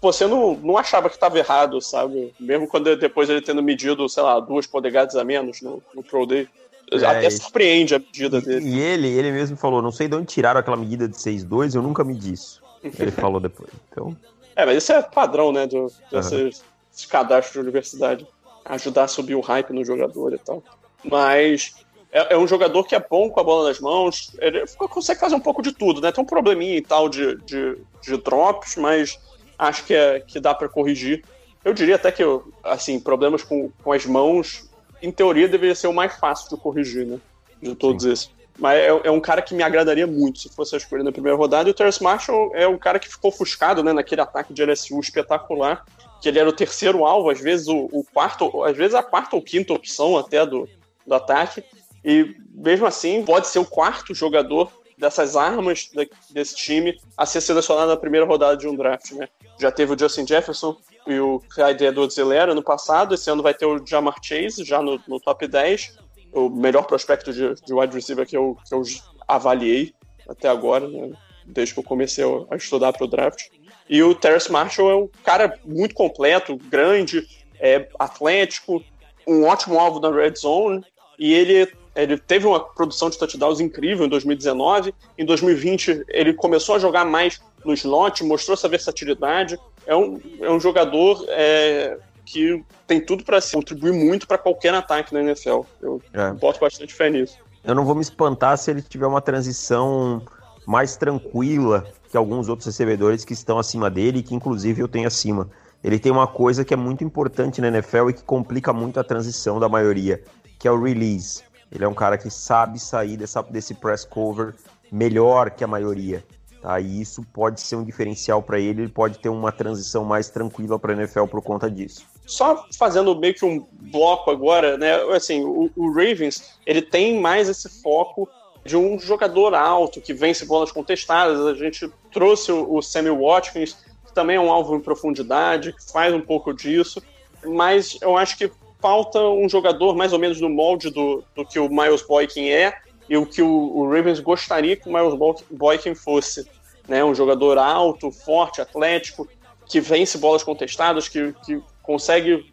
você não, não achava que estava errado, sabe? Mesmo quando depois ele tendo medido, sei lá, duas polegadas a menos no, no Pro Day. É, Até surpreende a medida dele. E ele, ele mesmo falou, não sei de onde tiraram aquela medida de 6,2, eu nunca medi isso. Ele falou depois. Então... É, mas isso é padrão, né? Do, desses uhum. cadastros de universidade. Ajudar a subir o hype no jogador e tal. Mas é, é, um jogador que é bom com a bola nas mãos. Ele consegue fazer um pouco de tudo, né? Tem um probleminha e tal de, de, de drops, mas acho que, é, que dá para corrigir. Eu diria até que, assim, problemas com, com as mãos, em teoria, deveria ser o mais fácil de corrigir, né? De todos Sim. esses. Mas é, é, um cara que me agradaria muito se fosse a escolha na primeira rodada. E o Terrence Marshall é um cara que ficou ofuscado né, naquele ataque de LSU espetacular, que ele era o terceiro alvo, às vezes o, o quarto, às vezes a quarta ou quinta opção até do, do ataque. E mesmo assim, pode ser o quarto jogador dessas armas desse time a ser selecionado na primeira rodada de um draft, né? Já teve o Justin Jefferson e o Clyde Edwards-Helaire no passado, esse ano vai ter o Jamar Chase já no, no top 10 o melhor prospecto de, de wide receiver que eu, que eu avaliei até agora, né? desde que eu comecei a estudar para o draft. E o Terrace Marshall é um cara muito completo, grande, é atlético, um ótimo alvo na red zone, e ele, ele teve uma produção de touchdowns incrível em 2019. Em 2020, ele começou a jogar mais no slot, mostrou essa versatilidade. É um, é um jogador é, que tem tudo para contribuir muito para qualquer ataque na NFL. Eu é. boto bastante fé nisso. Eu não vou me espantar se ele tiver uma transição mais tranquila que alguns outros recebedores que estão acima dele, que inclusive eu tenho acima. Ele tem uma coisa que é muito importante na NFL e que complica muito a transição da maioria, que é o release. Ele é um cara que sabe sair dessa, desse press cover melhor que a maioria. Tá? E isso pode ser um diferencial para ele, ele pode ter uma transição mais tranquila para a NFL por conta disso só fazendo meio que um bloco agora, né? Assim, o, o, Ravens ele tem mais esse foco de um jogador alto que vence bolas contestadas. A gente trouxe o, o Sammy Watkins, que também é um alvo em profundidade, que faz um pouco disso, mas eu acho que falta um jogador mais ou menos no molde do, do que o Miles Boykin é, e o que o, o Ravens gostaria que o Miles Boykin fosse. Né? Um jogador alto, forte, atlético, que vence bolas contestadas, que, que consegue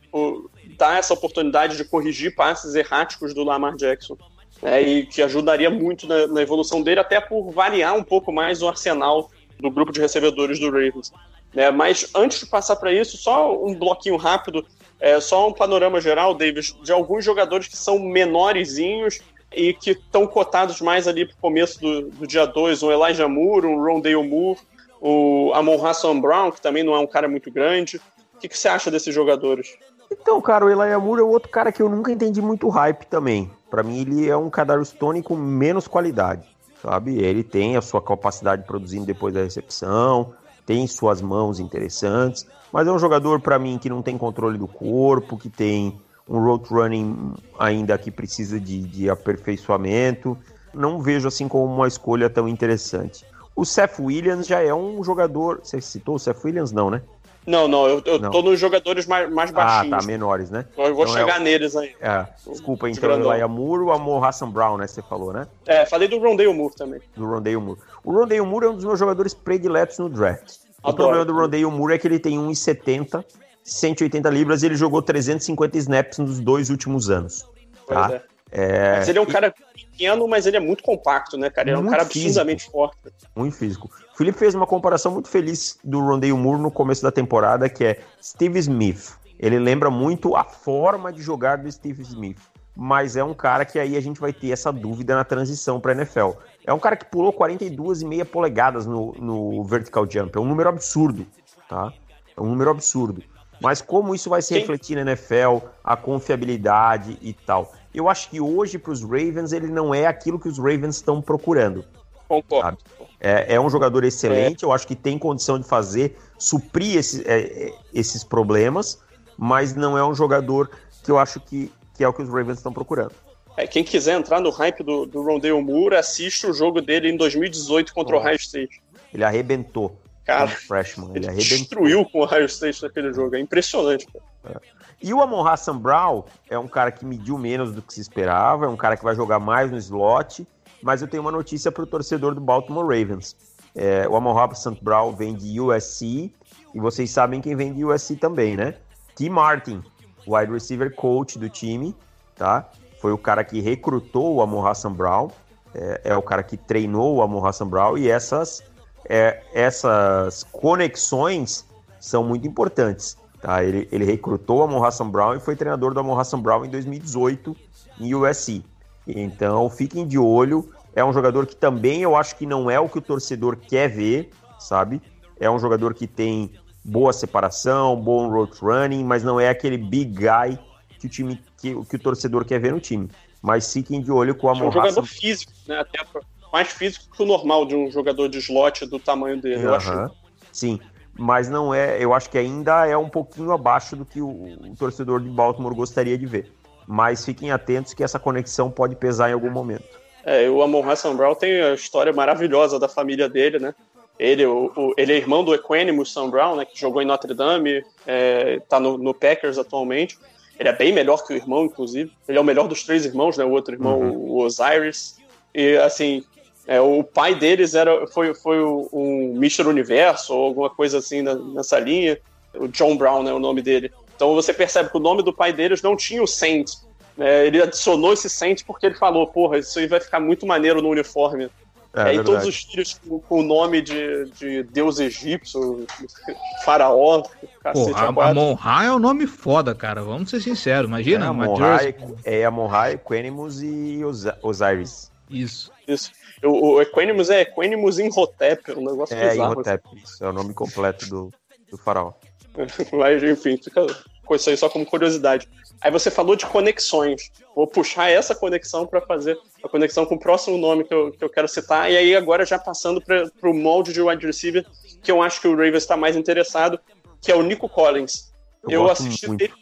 dar essa oportunidade de corrigir passes erráticos do Lamar Jackson. Né? E que ajudaria muito na, na evolução dele, até por variar um pouco mais o arsenal do grupo de recebedores do Ravens. Né? Mas antes de passar para isso, só um bloquinho rápido, é, só um panorama geral, Davis, de alguns jogadores que são menorzinhos e que estão cotados mais ali para o começo do, do dia 2, um Elijah Moore, um Rondale Moore, o Amon Hassan Brown, que também não é um cara muito grande. O que, que você acha desses jogadores? Então, cara, o Elijah Moore é outro cara que eu nunca entendi muito hype também. Para mim, ele é um Kadarius Stone com menos qualidade, sabe? Ele tem a sua capacidade produzindo depois da recepção, tem suas mãos interessantes, mas é um jogador para mim que não tem controle do corpo, que tem um road running ainda que precisa de, de aperfeiçoamento. Não vejo assim como uma escolha tão interessante. O Seth Williams já é um jogador. Você citou o Seth Williams? Não, né? Não, não, eu, eu não. tô nos jogadores mais, mais baixinhos. Ah, tá, menores, né? Eu vou então chegar é o... neles aí. É, desculpa, então, o Elijah Moore ou Amor Hassan Brown, né? Você falou, né? É, falei do Rondale Moore também. Do Rondale Moore. O Rondale Moore é um dos meus jogadores prediletos no draft. O problema do Rondale Moore é que ele tem 1,70, 180 libras e ele jogou 350 snaps nos dois últimos anos. Tá? É. É... Mas ele é um cara pequeno, mas ele é muito compacto, né, cara? Ele é um cara absurdamente forte. Muito físico. O Felipe fez uma comparação muito feliz do Rondale Moore no começo da temporada, que é Steve Smith. Ele lembra muito a forma de jogar do Steve Smith. Mas é um cara que aí a gente vai ter essa dúvida na transição para NFL. É um cara que pulou 42,5 polegadas no, no vertical jump. É um número absurdo, tá? É um número absurdo. Mas como isso vai se refletir na NFL, a confiabilidade e tal. Eu acho que hoje para os Ravens ele não é aquilo que os Ravens estão procurando. Concordo. É, é, um jogador excelente, é. eu acho que tem condição de fazer, suprir esse, é, é, esses problemas, mas não é um jogador que eu acho que, que é o que os Ravens estão procurando. É, quem quiser entrar no hype do, do Rondale Moore, assiste o jogo dele em 2018 contra oh. o Ohio State. Ele arrebentou. Cara, freshman, ele, ele arrebentou. destruiu com o Ohio State naquele jogo. É impressionante. É. E o Amon Hassan Brown é um cara que mediu menos do que se esperava, é um cara que vai jogar mais no slot, mas eu tenho uma notícia para o torcedor do Baltimore Ravens. É, o Amon Hassan Brown vem de USC, e vocês sabem quem vem de USC também, né? T. Martin, wide receiver coach do time, tá? Foi o cara que recrutou o Amon Hassan Brown, é, é, o cara que treinou o Amon Hassan Brown, e essas, é, essas conexões são muito importantes. Tá? Ele, ele recrutou o Amon Hassan Brown e foi treinador do Amon Hassan Brown em 2018 em USC. Então fiquem de olho. É um jogador que também eu acho que não é o que o torcedor quer ver, sabe? É um jogador que tem boa separação, bom road running, mas não é aquele big guy que o time que, que o torcedor quer ver no time. Mas fiquem de olho com a É um jogador físico, né? Até mais físico que o normal de um jogador de slot do tamanho dele, uhum. eu acho. Sim, mas não é. Eu acho que ainda é um pouquinho abaixo do que o, o torcedor de Baltimore gostaria de ver. Mas fiquem atentos que essa conexão pode pesar em algum momento. É, o Amon Hassan Brown tem a história maravilhosa da família dele, né? Ele, o, o, ele é irmão do Equanimus Sam Brown, né, que jogou em Notre Dame, é, tá no, no Packers atualmente. Ele é bem melhor que o irmão, inclusive. Ele é o melhor dos três irmãos, né? O outro irmão, uhum. o Osiris. E, assim, é, o pai deles era, foi, foi um Mr. Universo ou alguma coisa assim na, nessa linha. O John Brown, né? O nome dele. Então você percebe que o nome do pai deles não tinha o Saint. É, ele adicionou esse Saint porque ele falou, porra, isso aí vai ficar muito maneiro no uniforme. É, aí todos os filhos com, com, o nome de, de deus egípcio, faraó, cacete. Pô, a, Amon-Ra é um nome foda, cara. Vamos ser sinceros. Imagina, é, Amon-Ra, é Amon-Ra, Equanimus e Os Osiris. Isso. Isso. O, o Equanimus é Equanimus Imhotep, um negócio é, bizarro. Imhotep, isso. É o nome completo do, do faraó. Mas, enfim, fica com isso aí só como curiosidade. Aí você falou de conexões. Vou puxar essa conexão para fazer a conexão com o próximo nome que eu, que eu quero citar. E aí, agora já passando para o molde de wide receiver, que eu acho que o Ravens está mais interessado, que é o Nico Collins. Eu, eu assisti, o tape,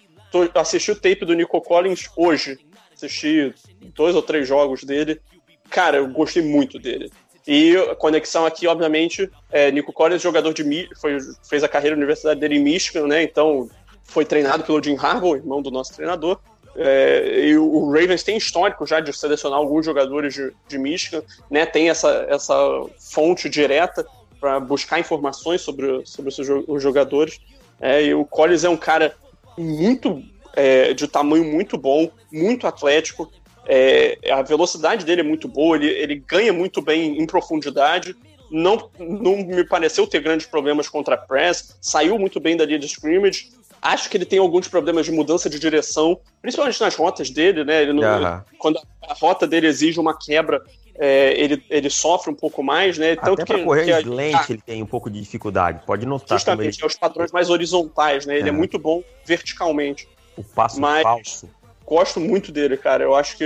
assisti o tape do Nico Collins hoje. Assisti dois ou três jogos dele. Cara, eu gostei muito dele. E a conexão aqui, obviamente, é Nico Collins, jogador de foi, fez a carreira na universidade dele em Michigan, né? Então foi treinado pelo Jim Harbaugh, irmão do nosso treinador. É, e o Ravens tem histórico já de selecionar alguns jogadores de, de Michigan, né? Tem essa, essa fonte direta para buscar informações sobre, sobre os jogadores. É, e o Collins é um cara muito é, de tamanho muito bom, muito atlético. É, a velocidade dele é muito boa, ele, ele ganha muito bem em profundidade. Não, não me pareceu ter grandes problemas contra a press, saiu muito bem da linha de scrimmage. Acho que ele tem alguns problemas de mudança de direção, principalmente nas rotas dele, né? Ele não, Aham. quando a rota dele exige uma quebra, é, ele, ele sofre um pouco mais, né? Até pra correr que a- slant ele tem um pouco de dificuldade. Pode notar como ele, justamente é os padrões mais horizontais, né? Ele é, É. muito bom verticalmente. o passo mas- falso. Gosto muito dele, cara. Eu acho que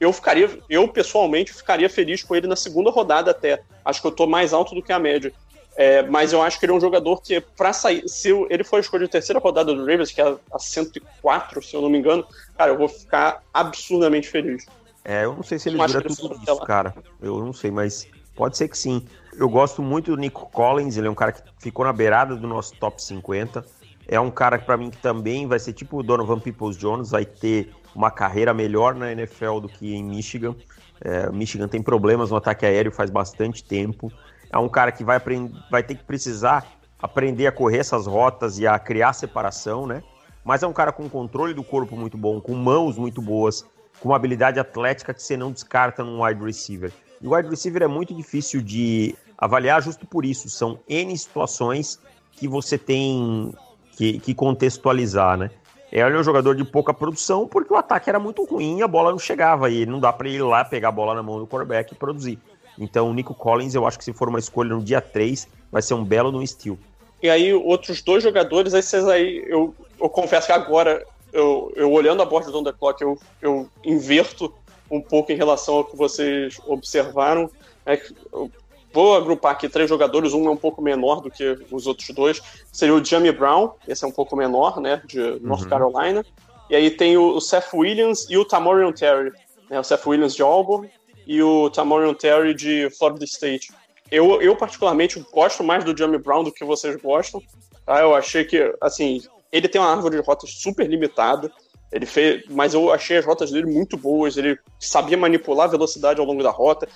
eu ficaria, eu pessoalmente ficaria feliz com ele na segunda rodada até. Acho que eu tô mais alto do que a média. É, mas eu acho que ele é um jogador que, pra sair, se ele for escolha de terceira rodada do Ravens, que é a, a 104, se eu não me engano, cara, eu vou ficar absurdamente feliz. É, eu não sei se ele dura tudo isso, cara. Eu não sei, mas pode ser que sim. Eu gosto muito do Nico Collins, ele é um cara que ficou na beirada do nosso top 50. É um cara que, pra mim, que também vai ser tipo o Donovan Peoples-Jones, vai ter uma carreira melhor na NFL do que em Michigan. É, Michigan tem problemas no ataque aéreo faz bastante tempo. É um cara que vai, aprend- vai ter que precisar aprender a correr essas rotas e a criar separação, né? Mas é um cara com controle do corpo muito bom, com mãos muito boas, com uma habilidade atlética que você não descarta num wide receiver. E o wide receiver é muito difícil de avaliar justo por isso. São N situações que você tem que, que contextualizar, né? Ele é um jogador de pouca produção porque o ataque era muito ruim e a bola não chegava. E não dá para ir lá pegar a bola na mão do quarterback e produzir. Então o Nico Collins, eu acho que se for uma escolha no dia 3, vai ser um belo no steal. E aí, outros dois jogadores, esses aí, eu, eu confesso que agora, eu, eu olhando a board do On The Clock, eu, eu inverto um pouco em relação ao que vocês observaram. É que eu vou agrupar aqui três jogadores, um é um pouco menor do que os outros dois. Seria o Jamie Brown, esse é um pouco menor, né, de North Carolina. E aí tem o, o Seth Williams e o Tamorian Terry. Né, o Seth Williams de Auburn e o Tamorian Terry de Florida State. Eu, eu particularmente gosto mais do Jamie Brown do que vocês gostam. Tá? Eu achei que, assim, ele tem uma árvore de rotas super limitada. Ele fez, mas eu achei as rotas dele muito boas. Ele sabia manipular a velocidade ao longo da rota.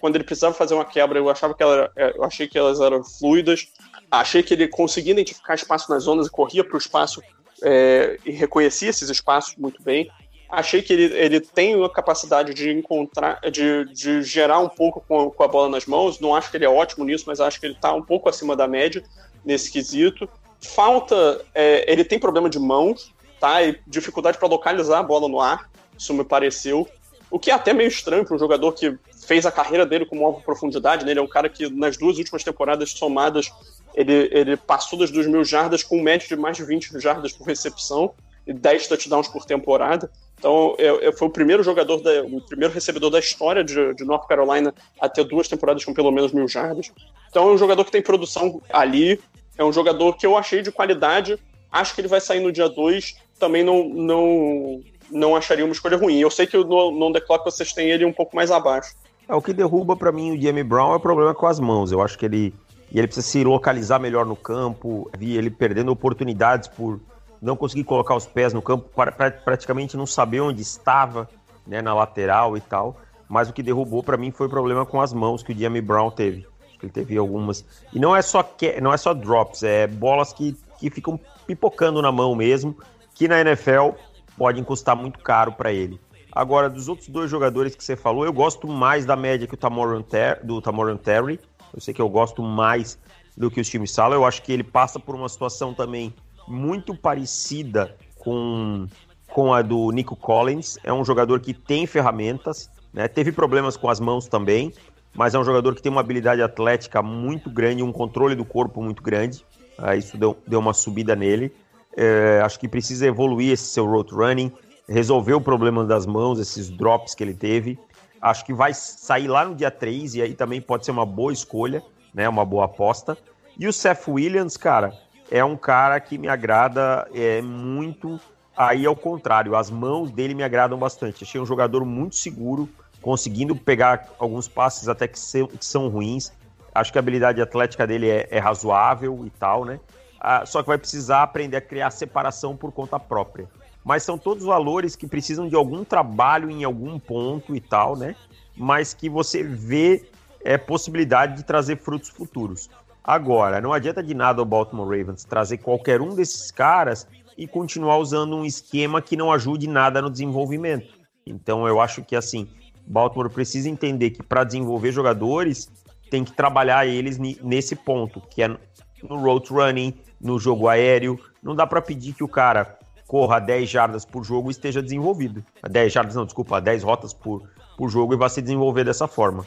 Quando ele precisava fazer uma quebra, eu achava que ela, eu achei que elas eram fluidas. Achei que ele conseguia identificar espaço nas zonas e corria para o espaço é, e reconhecia esses espaços muito bem. Achei que ele, ele tem uma capacidade de encontrar, de, de gerar um pouco com, com a bola nas mãos. Não acho que ele é ótimo nisso, mas acho que ele está um pouco acima da média nesse quesito. Falta, é, ele tem problema de mãos, tá? E dificuldade para localizar a bola no ar, isso me pareceu. O que é até meio estranho para um jogador que fez a carreira dele com uma profundidade, né? Ele é um cara que nas duas últimas temporadas somadas ele, ele passou das 2 mil jardas com um médio de mais de 20 jardas por recepção e 10 touchdowns por temporada. Então, é, é, foi o primeiro jogador, da, o primeiro recebedor da história de, de North Carolina a ter duas temporadas com pelo menos mil jardas. Então, é um jogador que tem produção ali, é um jogador que eu achei de qualidade. Acho que ele vai sair no dia 2. Também não, não, não acharia uma escolha ruim. Eu sei que no, no The Clock vocês têm ele um pouco mais abaixo. É, o que derruba para mim o Jamie Brown é o problema com as mãos. Eu acho que ele, ele precisa se localizar melhor no campo. Vi ele perdendo oportunidades por não conseguir colocar os pés no campo, pra, pra, praticamente não saber onde estava, né, na lateral e tal. Mas o que derrubou para mim foi o problema com as mãos que o Jamie Brown teve. Ele teve algumas. E não é só que, não é só drops, é bolas que, que ficam pipocando na mão mesmo, que na NFL podem custar muito caro para ele. Agora, dos outros dois jogadores que você falou, eu gosto mais da média que o Tamorian Ter do Tamorian Terry. Eu sei que eu gosto mais do que o Steve Sala. Eu acho que ele passa por uma situação também muito parecida com, com a do Nico Collins. É um jogador que tem ferramentas, né? teve problemas com as mãos também, mas é um jogador que tem uma habilidade atlética muito grande, um controle do corpo muito grande. Ah, isso deu, deu uma subida nele. É, acho que precisa evoluir esse seu road running, resolver o problema das mãos, esses drops que ele teve. Acho que vai sair lá no dia 3 e aí também pode ser uma boa escolha, né? Uma boa aposta. E o Seth Williams, cara, é um cara que me agrada é, muito. Aí ao contrário, as mãos dele me agradam bastante. Achei um jogador muito seguro, conseguindo pegar alguns passes até que, se, que são ruins. Acho que a habilidade atlética dele é, é razoável e tal, né? Ah, só que vai precisar aprender a criar separação por conta própria. mas são todos valores que precisam de algum trabalho em algum ponto e tal, né? Mas que você vê é, possibilidade de trazer frutos futuros. Agora, não adianta de nada o Baltimore Ravens trazer qualquer um desses caras e continuar usando um esquema que não ajude nada no desenvolvimento. Então, eu acho que assim, Baltimore precisa entender que para desenvolver jogadores tem que trabalhar eles nesse ponto, que é no road running, no jogo aéreo. Não dá para pedir que o cara corra 10 jardas por jogo e esteja desenvolvido. 10 jardas, não, desculpa, 10 rotas por, por jogo e vai se desenvolver dessa forma.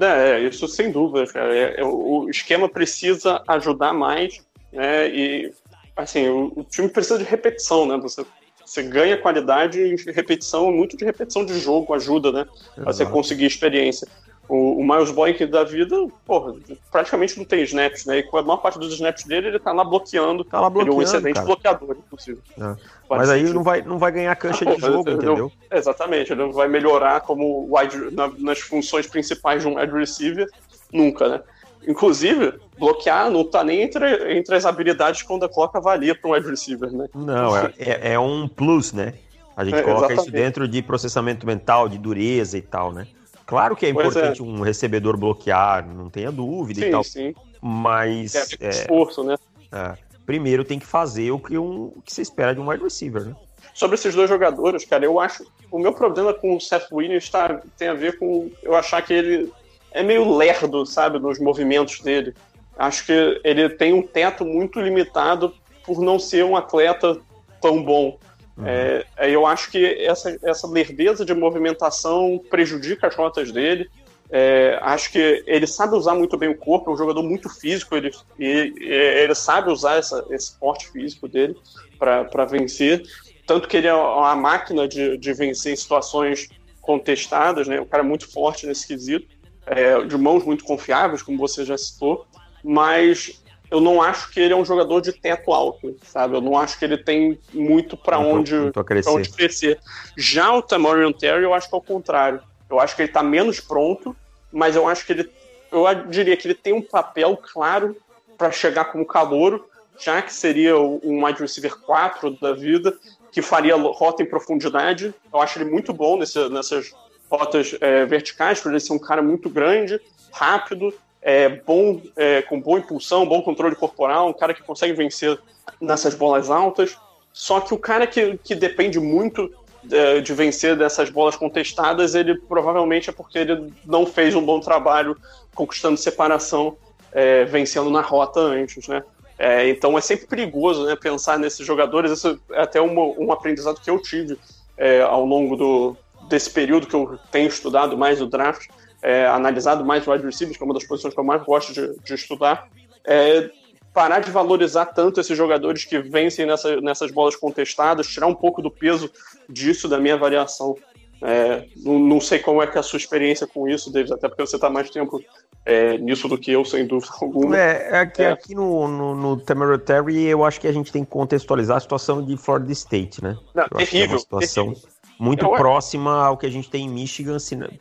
É, isso sem dúvida, cara. É, é, o esquema precisa ajudar mais, né? E assim, o, o, time precisa de repetição, né? Você, você ganha qualidade em repetição, muito de repetição de jogo ajuda, né? Exato. Você conseguir experiência. O, o Miles Boyk da vida, porra, praticamente não tem snaps, né? E com a maior parte dos snaps dele, ele tá lá bloqueando. Tá lá bloqueando. Ele é um excelente cara. bloqueador, inclusive. É. Mas aí não vai, não vai ganhar cancha de jogo, ele entendeu? Exatamente, ele não vai melhorar como wide, na, nas funções principais de um wide receiver, nunca, né? Inclusive, bloquear não tá nem entre, entre as habilidades que o coloca avalia para um wide receiver, né? Não, é, é, é um plus, né? A gente é, coloca exatamente. isso dentro de processamento mental, de dureza e tal, né? Claro que é pois importante é. um recebedor bloquear, não tenha dúvida sim, e tal. Sim. Mas. É, esforço, né? É, primeiro tem que fazer o que, um, o que se espera de um wide receiver, né? Sobre esses dois jogadores, cara, eu acho. O meu problema com o Seth Williams tá, tem a ver com eu achar que ele é meio lerdo, sabe, nos movimentos dele. Acho que ele tem um teto muito limitado por não ser um atleta tão bom. Uhum. É, eu acho que essa, essa lerdeza de movimentação prejudica as rotas dele. É, acho que ele sabe usar muito bem o corpo, é um jogador muito físico, ele, ele, ele sabe usar essa, esse porte físico dele para vencer. Tanto que ele é uma máquina de, de vencer em situações contestadas, né? um cara muito forte nesse quesito, é, de mãos muito confiáveis, como você já citou, mas eu não acho que ele é um jogador de teto alto, sabe? Eu não acho que ele tem muito para onde, crescer. onde crescer. Já o Tamorian Terry, eu acho que é o contrário. Eu acho que ele está menos pronto, mas eu acho que ele, eu diria que ele tem um papel claro para chegar como calouro, já que seria um wide receiver 4 da vida, que faria rota em profundidade. Eu acho ele muito bom nesse, nessas rotas é, verticais, por ele ser um cara muito grande, rápido, é, bom, é, com boa impulsão, bom controle corporal, um cara que consegue vencer nessas bolas altas. Só que o cara que, que depende muito é, de vencer dessas bolas contestadas, ele provavelmente é porque ele não fez um bom trabalho conquistando separação, é, vencendo na rota antes, né? É, então é sempre perigoso né, pensar nesses jogadores. Isso é até um, aprendizado que eu tive é, ao longo do, desse período que eu tenho estudado mais o draft é, analisado mais wide receivers, que é uma das posições que eu mais gosto de, de estudar, é parar de valorizar tanto esses jogadores que vencem nessa, nessas bolas contestadas, tirar um pouco do peso disso da minha avaliação. É, não, não, sei como é que é a sua experiência com isso, David, até porque você está mais tempo é, nisso do que eu, sem dúvida alguma. É, é que é. aqui no, no, no Temeritary eu acho que a gente tem que contextualizar a situação de Florida State, né? Não, terrível, é uma situação terrível muito eu próxima ao que a gente tem em Michigan,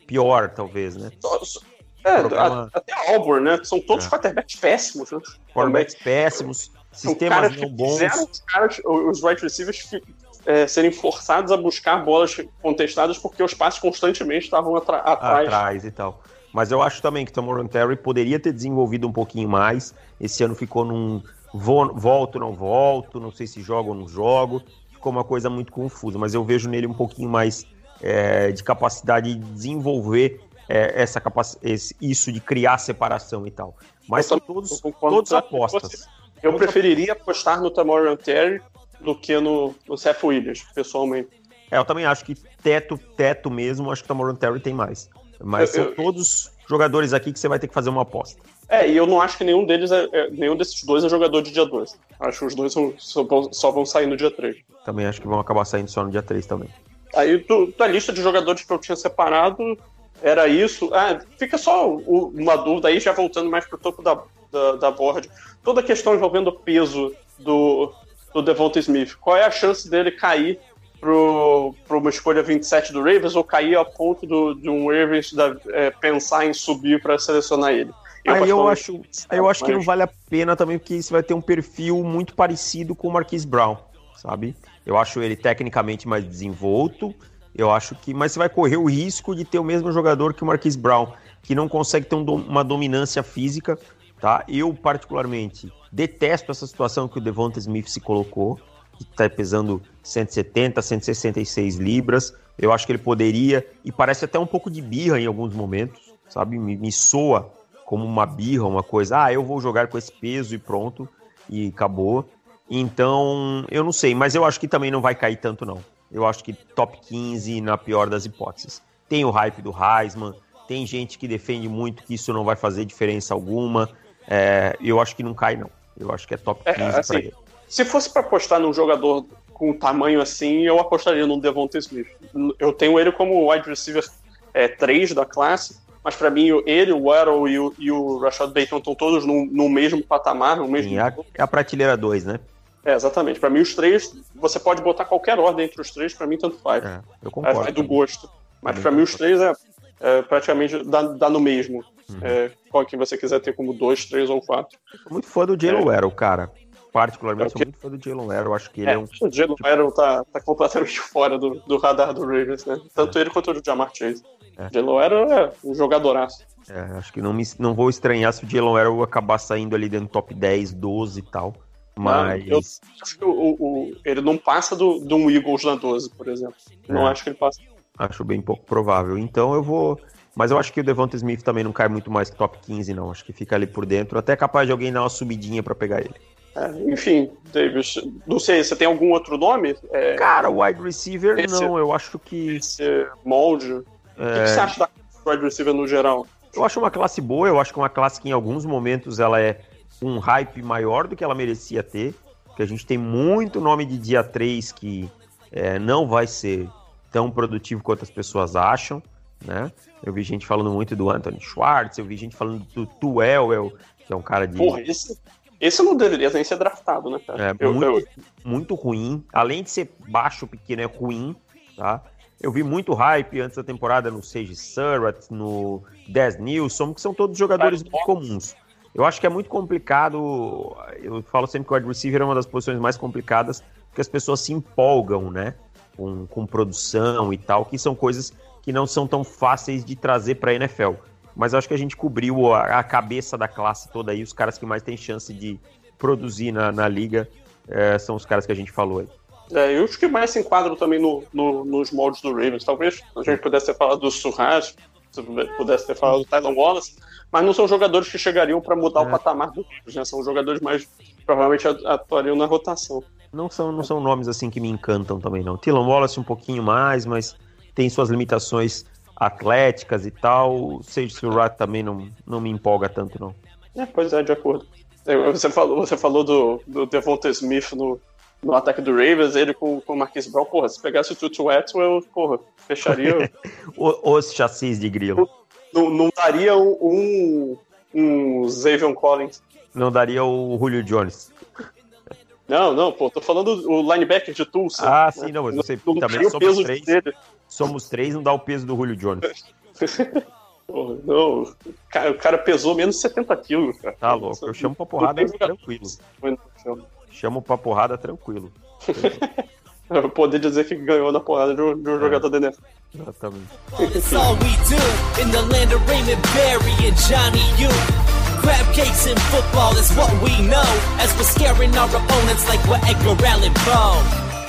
pior, talvez, né? É, Programa... até Auburn, né? São todos é. quarterbacks péssimos, né? Quarterbacks péssimos, sistemas não bons. Os, caras, os wide receivers é, serem forçados a buscar bolas contestadas porque os passes constantemente estavam atrás. Atrás e tal. Mas eu acho também que o Tomoran Terry poderia ter desenvolvido um pouquinho mais. Esse ano ficou num volto, não volto, não sei se jogo ou não jogo ficou uma coisa muito confusa, mas eu vejo nele um pouquinho mais é, de capacidade de desenvolver é, essa capacidade, isso de criar separação e tal. Mas são todos, todos apostas. Eu preferiria apostar no Tamorian Terry do que no, no Seth Williams, pessoalmente. É, eu também acho que teto, teto mesmo, acho que o Tamorian Terry tem mais. Mas eu, são eu... todos jogadores aqui que você vai ter que fazer uma aposta. É, e eu não acho que nenhum deles é, é, nenhum desses dois é jogador de dia 2. Acho que os dois são, só, vão, só vão sair no dia 3. Também acho que vão acabar saindo só no dia 3 também. Aí do, da lista de jogadores que eu tinha separado, era isso. Ah, fica só uma dúvida aí, já voltando mais pro topo da, da, da board. Toda a questão envolvendo o peso do, do Devonta Smith. Qual é a chance dele cair para uma escolha 27 do Ravens ou cair a ponto do, de um Ravens da, é, pensar em subir para selecionar ele? Eu aí eu acho, eu acho que não vale a pena também, porque você vai ter um perfil muito parecido com o Marquise Brown, sabe? Eu acho ele tecnicamente mais desenvolto. Eu acho que. Mas você vai correr o risco de ter o mesmo jogador que o Marquis Brown, que não consegue ter um, uma dominância física. Tá? Eu, particularmente, detesto essa situação que o Devonta Smith se colocou, que está pesando 170, 166 libras. Eu acho que ele poderia, e parece até um pouco de birra em alguns momentos, sabe? Me, me soa como uma birra, uma coisa. Ah, eu vou jogar com esse peso e pronto, e acabou. Então, eu não sei, mas eu acho que também não vai cair tanto, não. Eu acho que top 15 na pior das hipóteses. Tem o hype do Heisman, tem gente que defende muito que isso não vai fazer diferença alguma. É, eu acho que não cai, não. Eu acho que é top 15 é, assim, ele. Se fosse para apostar num jogador com tamanho assim, eu apostaria no Devonta Smith. Eu tenho ele como wide receiver é, 3 da classe, mas para mim ele, o Waddle e o, e o Rashad Bateman estão todos no, no mesmo patamar, no mesmo. Sim, é, a prateleira 2, né? É, exatamente. Para mim, os três, você pode botar qualquer ordem entre os três, para mim, tanto faz. É, eu concordo. É, do gosto. Mas para mim, os três é, é praticamente dá, dá, no mesmo. Uhum. É, qual que você quiser ter como dois, três ou quatro. Sou muito fã do Jalen é. cara. Particularmente, é sou muito fã do Jalen Arrow. Acho que ele é, é um. O Jalen Arrow tá, tá completamente fora do, do radar do Ravens, né? Tanto ele quanto o Jamar Chase. É. Jalen Arrow é um jogadoraço. É, acho que não, me, não vou estranhar se o Jalen Arrow acabar saindo ali dentro do top 10, 12 e tal. Mas. Não, eu acho que o, o, ele não passa do, de um Eagles na 12, por exemplo. Não é. acho que ele passa. Acho bem pouco provável. Então eu vou. Mas eu acho que o Devonta Smith também não cai muito mais que top 15, não. Acho que fica ali por dentro. Até capaz de alguém dar uma subidinha para pegar ele. É, enfim, Davis, não sei, você tem algum outro nome? É... Cara, wide receiver, esse, não. Eu acho que. Esse molde. É... O que você acha da wide receiver no geral? Eu acho uma classe boa. Eu acho que uma classe que em alguns momentos ela é um hype maior do que ela merecia ter, porque a gente tem muito nome de dia 3 que é, não vai ser tão produtivo quanto as pessoas acham, né? Eu vi gente falando muito do Anthony Schwartz, eu vi gente falando do Tuelwell, que é um cara de... Porra, esse, esse não deveria nem ser draftado, né, cara? É, eu, muito, eu... muito ruim. Além de ser baixo, pequeno, é ruim, tá? Eu vi muito hype antes da temporada no Sage Surratt, no Des Nilsson, que são todos jogadores muito comuns. Eu acho que é muito complicado. Eu falo sempre que o wide receiver é uma das posições mais complicadas, porque as pessoas se empolgam, né? Com, com produção e tal, que são coisas que não são tão fáceis de trazer para a NFL. Mas acho que a gente cobriu a, a, cabeça da classe toda aí, os caras que mais têm chance de produzir na, na liga é, são os caras que a gente falou aí. É, e os que mais se enquadram também no, no, nos moldes do Ravens. Talvez a gente pudesse ter falado do Surras, pudesse ter falado do Tyler Wallace, mas não são jogadores que chegariam para mudar é. o patamar do Ravens, né? São jogadores mais provavelmente atuariam na rotação. Não são, não são nomes assim que me encantam também, não. Tylan Wallace um pouquinho mais, mas tem suas limitações atléticas e tal. Sage Surratt também não, não me empolga tanto, não. É, pois é, de acordo. É, você falou, você falou do, do Devonta Smith no, no ataque do Ravens, ele com, com o Marquis Brown, porra, se pegasse o Tutu Atwell, porra, fecharia... Os chassis de grilo não, não daria um, um Xavier Collins. Não daria o Julio Jones. Não, não, pô, tô falando o linebacker de Tulsa. Ah, né? sim, não, mas você não, também somos peso três. Dele. Somos três, não dá o peso do Julio Jones. Pô, não, o cara, o cara, pesou menos 70 quilos, cara. Tá louco, eu chamo pra porrada tranquilo. Chamo pra porrada tranquilo. poder dizer que ganhou na porrada de um, de um é. jogador da NFL. Exatamente. Crab cakes in football is what we know As we're scaring our opponents like we're Edgar Allan Poe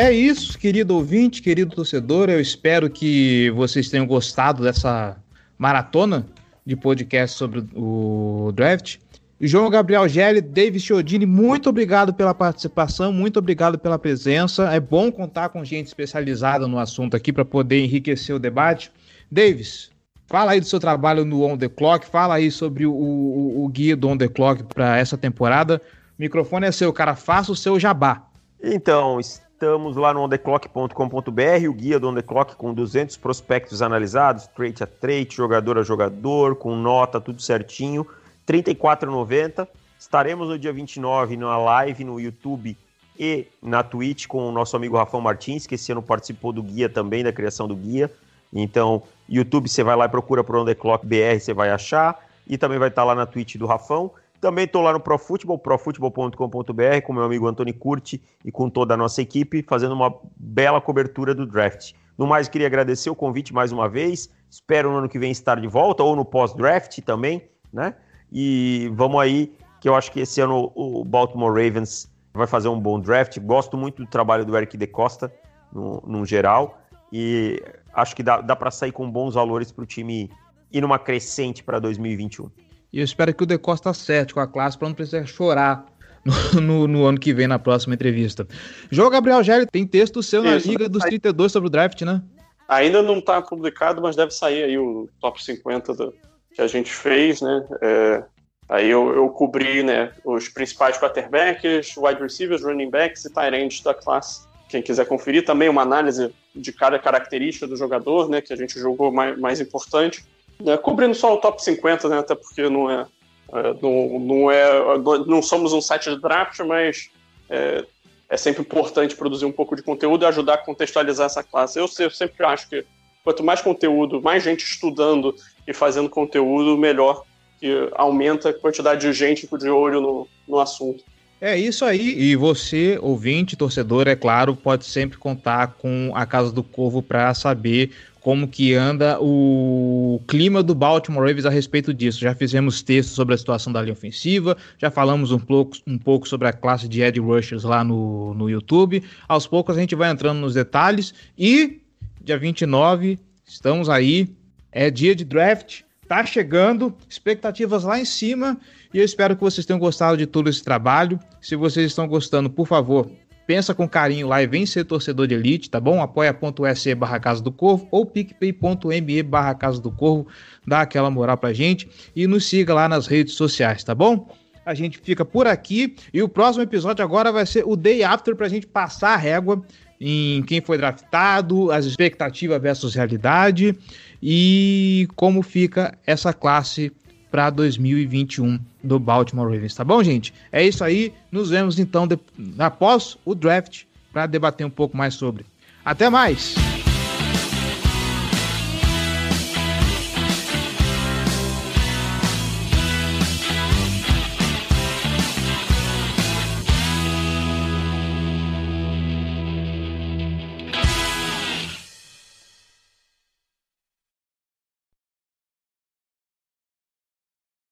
É isso, querido ouvinte, querido torcedor. Eu espero que vocês tenham gostado dessa maratona de podcast sobre o draft. João Gabriel Gelli, David Chiodini, muito obrigado pela participação, muito obrigado pela presença. É bom contar com gente especializada no assunto aqui para poder enriquecer o debate. Davis, fala aí do seu trabalho no On The Clock, fala aí sobre o, o, o guia do On The Clock para essa temporada. O microfone é seu, cara, faça o seu jabá. Então, Estamos lá no ontheclock.com.br, o guia do On The Clock com 200 prospectos analisados, trade a trade, jogador a jogador, com nota, tudo certinho. R$ 34,90. Estaremos no dia 29 na live no YouTube e na Twitch com o nosso amigo Rafão Martins, que esse ano participou do guia também, da criação do guia. Então, YouTube, você vai lá e procura por On The Clock BR, você vai achar. E também vai estar lá na Twitch do Rafão. Também estou lá no ProFootball, profutbol.com.br, com meu amigo Antônio Curti e com toda a nossa equipe, fazendo uma bela cobertura do draft. No mais, queria agradecer o convite mais uma vez. Espero no ano que vem estar de volta, ou no pós-draft também, né? E vamos aí, que eu acho que esse ano o Baltimore Ravens vai fazer um bom draft. Gosto muito do trabalho do Eric De Costa, no, no geral, e acho que dá, dá para sair com bons valores para o time ir numa crescente para 2021. E eu espero que o De Costa acerte com a classe para não precisar chorar no, no, no, ano que vem na próxima entrevista. João Gabriel Gelli, tem texto seu na Liga dos 32 sobre o draft, né? Ainda não está publicado, mas deve sair aí o top 50 do, que a gente fez, né? É, aí eu, eu, cobri né, os principais quarterbacks, wide receivers, running backs e tight ends da classe. Quem quiser conferir também uma análise de cada característica do jogador, né? Que a gente julgou mais, mais importante. Né, cobrindo só o top 50, né, até porque não é, é, não, não, é, não somos um site de draft, mas é, é, sempre importante produzir um pouco de conteúdo e ajudar a contextualizar essa classe. Eu, eu sempre acho que quanto mais conteúdo, mais gente estudando e fazendo conteúdo, melhor, que aumenta a quantidade de gente de olho no, no assunto. É isso aí. E você, ouvinte, torcedor, é claro, pode sempre contar com a Casa do Corvo para saber como que anda o clima do Baltimore Ravens a respeito disso. Já fizemos textos sobre a situação da linha ofensiva, já falamos um pouco, um pouco sobre a classe de Ed Rushers lá no, no YouTube. Aos poucos a gente vai entrando nos detalhes e dia 29 estamos aí, é dia de draft, tá chegando, expectativas lá em cima e eu espero que vocês tenham gostado de todo esse trabalho. Se vocês estão gostando, por favor, pensa com carinho lá e vem ser torcedor de elite, tá bom? apoia.se barra Casa do Corvo ou picpay.me barra Casa do Corvo, dá aquela moral pra gente e nos siga lá nas redes sociais, tá bom? A gente fica por aqui e o próximo episódio agora vai ser o Day After pra gente passar a régua em quem foi draftado, as expectativas versus realidade e como fica essa classe para 2021 do Baltimore Ravens, tá bom, gente? É isso aí. Nos vemos então de... após o draft para debater um pouco mais sobre. Até mais.